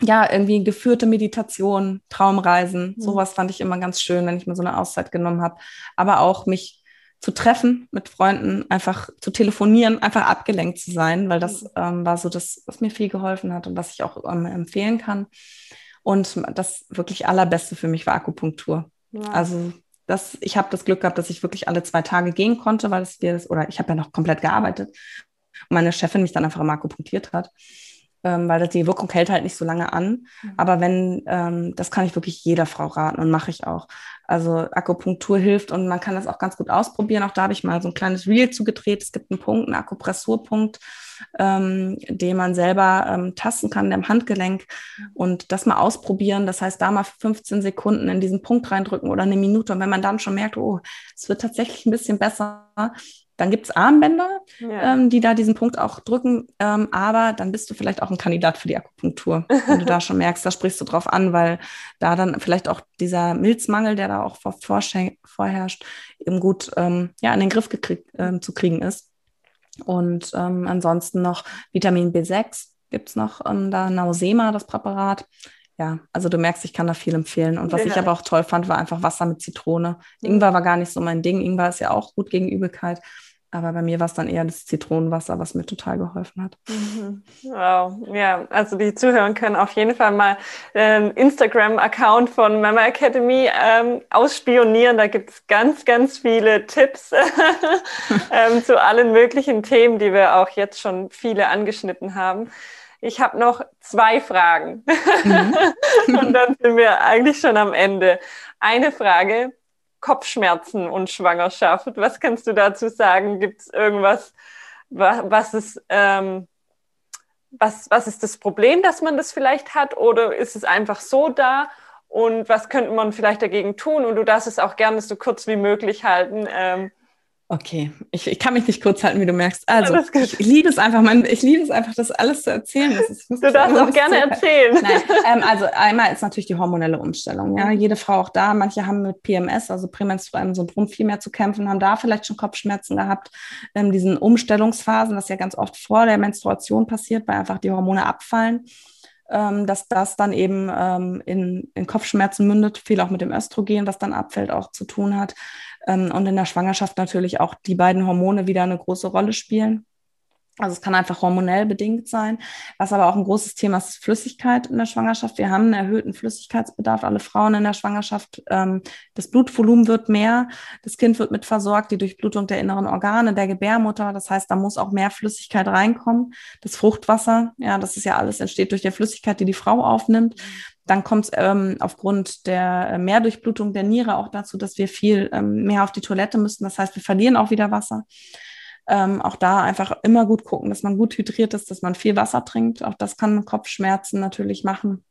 Speaker 2: ja, irgendwie geführte Meditation, Traumreisen, mhm. sowas fand ich immer ganz schön, wenn ich mir so eine Auszeit genommen habe. Aber auch mich zu treffen mit Freunden, einfach zu telefonieren, einfach abgelenkt zu sein, weil das mhm. ähm, war so das, was mir viel geholfen hat und was ich auch ähm, empfehlen kann. Und das wirklich allerbeste für mich war Akupunktur. Ja. Also das, ich habe das Glück gehabt, dass ich wirklich alle zwei Tage gehen konnte, weil es wir das, oder ich habe ja noch komplett gearbeitet und meine Chefin mich dann einfach immer akupunktiert hat ähm, weil die Wirkung hält halt nicht so lange an. Mhm. Aber wenn, ähm, das kann ich wirklich jeder Frau raten und mache ich auch. Also Akupunktur hilft und man kann das auch ganz gut ausprobieren. Auch da habe ich mal so ein kleines Reel zugedreht. Es gibt einen Punkt, einen Akupressurpunkt, ähm, den man selber ähm, tasten kann im Handgelenk und das mal ausprobieren. Das heißt, da mal 15 Sekunden in diesen Punkt reindrücken oder eine Minute. Und wenn man dann schon merkt, oh, es wird tatsächlich ein bisschen besser, dann gibt es Armbänder, ja. ähm, die da diesen Punkt auch drücken, ähm, aber dann bist du vielleicht auch ein Kandidat für die Akupunktur, wenn du da schon merkst, da sprichst du drauf an, weil da dann vielleicht auch dieser Milzmangel, der da auch vor, vorherrscht, eben gut ähm, ja, in den Griff ähm, zu kriegen ist. Und ähm, ansonsten noch Vitamin B6 gibt es noch ähm, da, Nausema, das Präparat. Ja, also du merkst, ich kann da viel empfehlen. Und was ja. ich aber auch toll fand, war einfach Wasser mit Zitrone. Mhm. Ingwer war gar nicht so mein Ding. Ingwer ist ja auch gut gegen Übelkeit. Aber bei mir war es dann eher das Zitronenwasser, was mir total geholfen hat.
Speaker 1: Mhm. Wow, ja, also die Zuhörer können auf jeden Fall mal den Instagram-Account von Mama Academy ähm, ausspionieren. Da gibt es ganz, ganz viele Tipps ähm, zu allen möglichen Themen, die wir auch jetzt schon viele angeschnitten haben. Ich habe noch zwei Fragen mhm. und dann sind wir eigentlich schon am Ende. Eine Frage, Kopfschmerzen und Schwangerschaft. Was kannst du dazu sagen? Gibt es irgendwas, was, ist, ähm, was, was ist das Problem, dass man das vielleicht hat oder ist es einfach so da und was könnte man vielleicht dagegen tun und du darfst es auch gerne so kurz wie möglich halten. Ähm,
Speaker 2: Okay, ich, ich kann mich nicht kurz halten, wie du merkst. Also, ich liebe es einfach, mein, ich liebe es einfach, das alles zu erzählen.
Speaker 1: Ist, du darfst auch gerne erzählen.
Speaker 2: Ähm, also einmal ist natürlich die hormonelle Umstellung. Ja, jede Frau auch da. Manche haben mit PMS, also prämenstruellem Syndrom, viel mehr zu kämpfen, haben da vielleicht schon Kopfschmerzen gehabt. Ähm, diesen Umstellungsphasen, das ja ganz oft vor der Menstruation passiert, weil einfach die Hormone abfallen ähm, dass das dann eben ähm, in, in Kopfschmerzen mündet, viel auch mit dem Östrogen, was dann abfällt, auch zu tun hat. Ähm, und in der Schwangerschaft natürlich auch die beiden Hormone wieder eine große Rolle spielen. Also es kann einfach hormonell bedingt sein. Was aber auch ein großes Thema ist, ist Flüssigkeit in der Schwangerschaft. Wir haben einen erhöhten Flüssigkeitsbedarf, alle Frauen in der Schwangerschaft. Ähm, das Blutvolumen wird mehr, das Kind wird mit versorgt, die Durchblutung der inneren Organe, der Gebärmutter. Das heißt, da muss auch mehr Flüssigkeit reinkommen. Das Fruchtwasser, ja, das ist ja alles entsteht durch die Flüssigkeit, die die Frau aufnimmt. Dann kommt es ähm, aufgrund der äh, Mehrdurchblutung der Niere auch dazu, dass wir viel ähm, mehr auf die Toilette müssen. Das heißt, wir verlieren auch wieder Wasser. Ähm, auch da einfach immer gut gucken, dass man gut hydriert ist, dass man viel Wasser trinkt. Auch das kann Kopfschmerzen natürlich machen.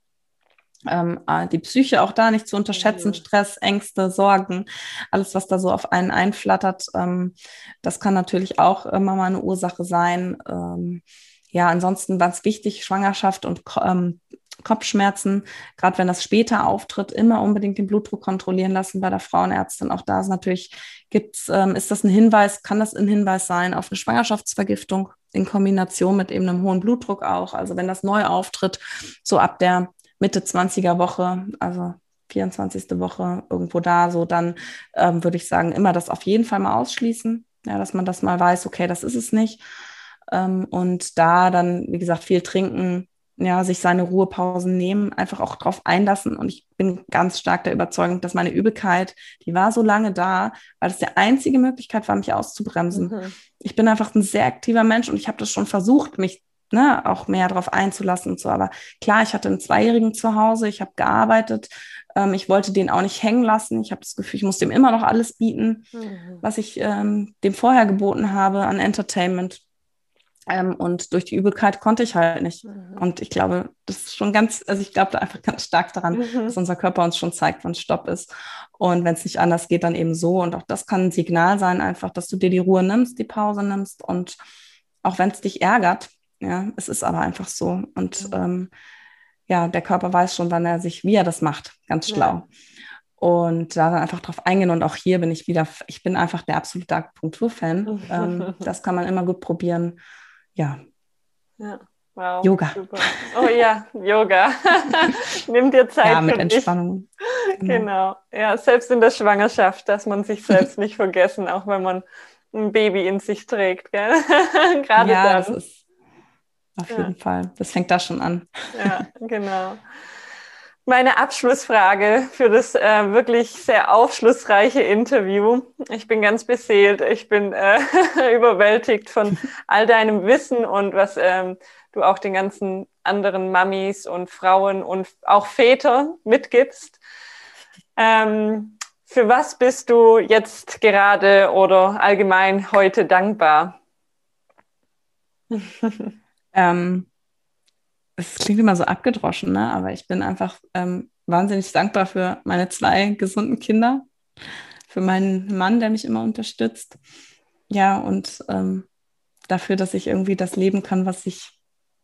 Speaker 2: Ähm, äh, die Psyche auch da nicht zu unterschätzen, Stress, Ängste, Sorgen, alles, was da so auf einen einflattert, ähm, das kann natürlich auch immer mal eine Ursache sein. Ähm, ja, ansonsten war es wichtig, Schwangerschaft und ähm, Kopfschmerzen, gerade wenn das später auftritt, immer unbedingt den Blutdruck kontrollieren lassen bei der Frauenärztin. Auch da ist natürlich, gibt's, ähm, ist das ein Hinweis, kann das ein Hinweis sein auf eine Schwangerschaftsvergiftung in Kombination mit eben einem hohen Blutdruck auch. Also wenn das neu auftritt, so ab der Mitte 20er Woche, also 24. Woche irgendwo da, so dann ähm, würde ich sagen, immer das auf jeden Fall mal ausschließen, ja, dass man das mal weiß, okay, das ist es nicht. Ähm, und da dann, wie gesagt, viel trinken, ja, sich seine Ruhepausen nehmen, einfach auch drauf einlassen. Und ich bin ganz stark der Überzeugung, dass meine Übelkeit, die war so lange da, weil das die einzige Möglichkeit war, mich auszubremsen. Mhm. Ich bin einfach ein sehr aktiver Mensch und ich habe das schon versucht, mich ne, auch mehr darauf einzulassen und so. Aber klar, ich hatte einen Zweijährigen zu Hause, ich habe gearbeitet, ähm, ich wollte den auch nicht hängen lassen. Ich habe das Gefühl, ich muss dem immer noch alles bieten, mhm. was ich ähm, dem vorher geboten habe an Entertainment. Ähm, und durch die Übelkeit konnte ich halt nicht. Mhm. Und ich glaube, das ist schon ganz, also ich glaube da einfach ganz stark daran, mhm. dass unser Körper uns schon zeigt, wann Stopp ist. Und wenn es nicht anders geht, dann eben so. Und auch das kann ein Signal sein, einfach, dass du dir die Ruhe nimmst, die Pause nimmst. Und auch wenn es dich ärgert, ja, es ist aber einfach so. Und mhm. ähm, ja, der Körper weiß schon, wann er sich, wie er das macht. Ganz schlau. Ja. Und da dann einfach drauf eingehen. Und auch hier bin ich wieder, ich bin einfach der absolute Akupunktur-Fan. ähm, das kann man immer gut probieren ja.
Speaker 1: Ja. Wow,
Speaker 2: Yoga. Super.
Speaker 1: Oh ja, Yoga. Nimm dir Zeit.
Speaker 2: Ja, mit Entspannung.
Speaker 1: Genau. genau. Ja, selbst in der Schwangerschaft, dass man sich selbst nicht vergessen, auch wenn man ein Baby in sich trägt. Gell?
Speaker 2: Gerade ja, dann. Das ist auf ja. jeden Fall. Das fängt da schon an.
Speaker 1: Ja, genau. Meine Abschlussfrage für das äh, wirklich sehr aufschlussreiche Interview. Ich bin ganz beseelt, ich bin äh, überwältigt von all deinem Wissen und was ähm, du auch den ganzen anderen Mamis und Frauen und auch Väter mitgibst. Ähm, für was bist du jetzt gerade oder allgemein heute dankbar?
Speaker 2: ähm, es klingt immer so abgedroschen, ne? aber ich bin einfach ähm, wahnsinnig dankbar für meine zwei gesunden Kinder, für meinen Mann, der mich immer unterstützt. Ja, und ähm, dafür, dass ich irgendwie das leben kann, was ich,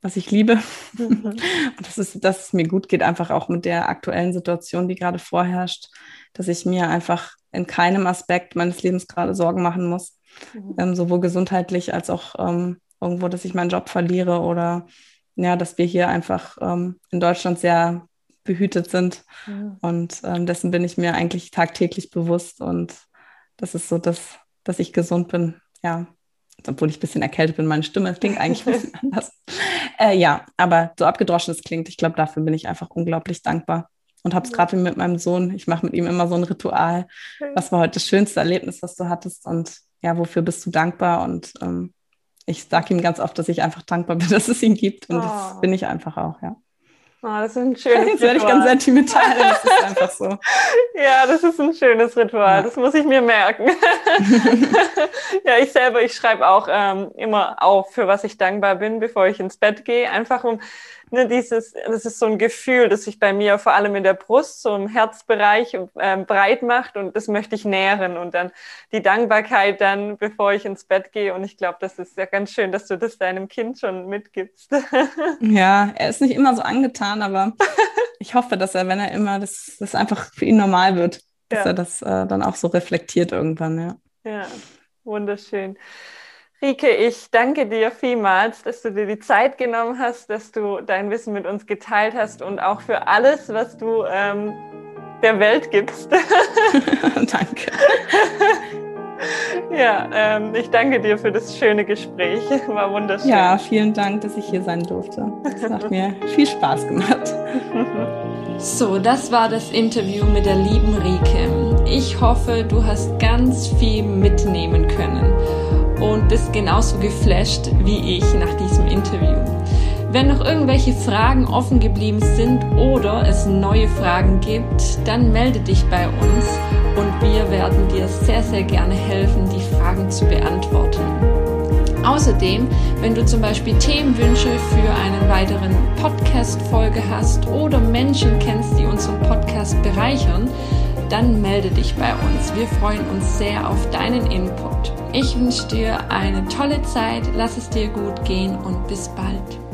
Speaker 2: was ich liebe. Mhm. und dass es, dass es mir gut geht, einfach auch mit der aktuellen Situation, die gerade vorherrscht, dass ich mir einfach in keinem Aspekt meines Lebens gerade Sorgen machen muss. Mhm. Ähm, sowohl gesundheitlich als auch ähm, irgendwo, dass ich meinen Job verliere oder ja, dass wir hier einfach ähm, in Deutschland sehr behütet sind. Ja. Und ähm, dessen bin ich mir eigentlich tagtäglich bewusst. Und das ist so, dass, dass ich gesund bin. Ja, obwohl ich ein bisschen erkältet bin, meine Stimme klingt eigentlich ein bisschen anders. Äh, ja, aber so abgedroschen es klingt, ich glaube, dafür bin ich einfach unglaublich dankbar. Und habe es gerade mit meinem Sohn, ich mache mit ihm immer so ein Ritual. Was war heute das schönste Erlebnis, was du hattest? Und ja, wofür bist du dankbar? Und ähm, ich sage ihm ganz oft, dass ich einfach dankbar bin, dass es ihn gibt. Und oh. das bin ich einfach auch, ja.
Speaker 1: Oh, das ist ein schönes
Speaker 2: Jetzt werde ich ganz sentimental, das ist einfach so.
Speaker 1: ja, das ist ein schönes Ritual, ja. das muss ich mir merken. ja, ich selber, ich schreibe auch ähm, immer auf, für was ich dankbar bin, bevor ich ins Bett gehe, einfach um ne, dieses, das ist so ein Gefühl, das sich bei mir vor allem in der Brust, so im Herzbereich äh, breit macht und das möchte ich nähren und dann die Dankbarkeit dann, bevor ich ins Bett gehe und ich glaube, das ist ja ganz schön, dass du das deinem Kind schon mitgibst.
Speaker 2: ja, er ist nicht immer so angetan, aber ich hoffe, dass er, wenn er immer, das, das einfach für ihn normal wird, dass ja. er das äh, dann auch so reflektiert irgendwann, ja.
Speaker 1: Ja, wunderschön. Rike, ich danke dir vielmals, dass du dir die Zeit genommen hast, dass du dein Wissen mit uns geteilt hast und auch für alles, was du ähm, der Welt gibst.
Speaker 2: danke.
Speaker 1: ja, ähm, ich danke dir für das schöne Gespräch. War wunderschön.
Speaker 2: Ja, vielen Dank, dass ich hier sein durfte. Es hat mir viel Spaß gemacht.
Speaker 3: So, das war das Interview mit der lieben Rike. Ich hoffe, du hast ganz viel mitnehmen können und bist genauso geflasht wie ich nach diesem Interview. Wenn noch irgendwelche Fragen offen geblieben sind oder es neue Fragen gibt, dann melde dich bei uns und wir werden dir sehr, sehr gerne helfen, die Fragen zu beantworten. Außerdem, wenn du zum Beispiel Themenwünsche für einen weiteren Podcast-Folge hast oder Menschen kennst, die unseren Podcast bereichern, dann melde dich bei uns. Wir freuen uns sehr auf deinen Input. Ich wünsche dir eine tolle Zeit, lass es dir gut gehen und bis bald.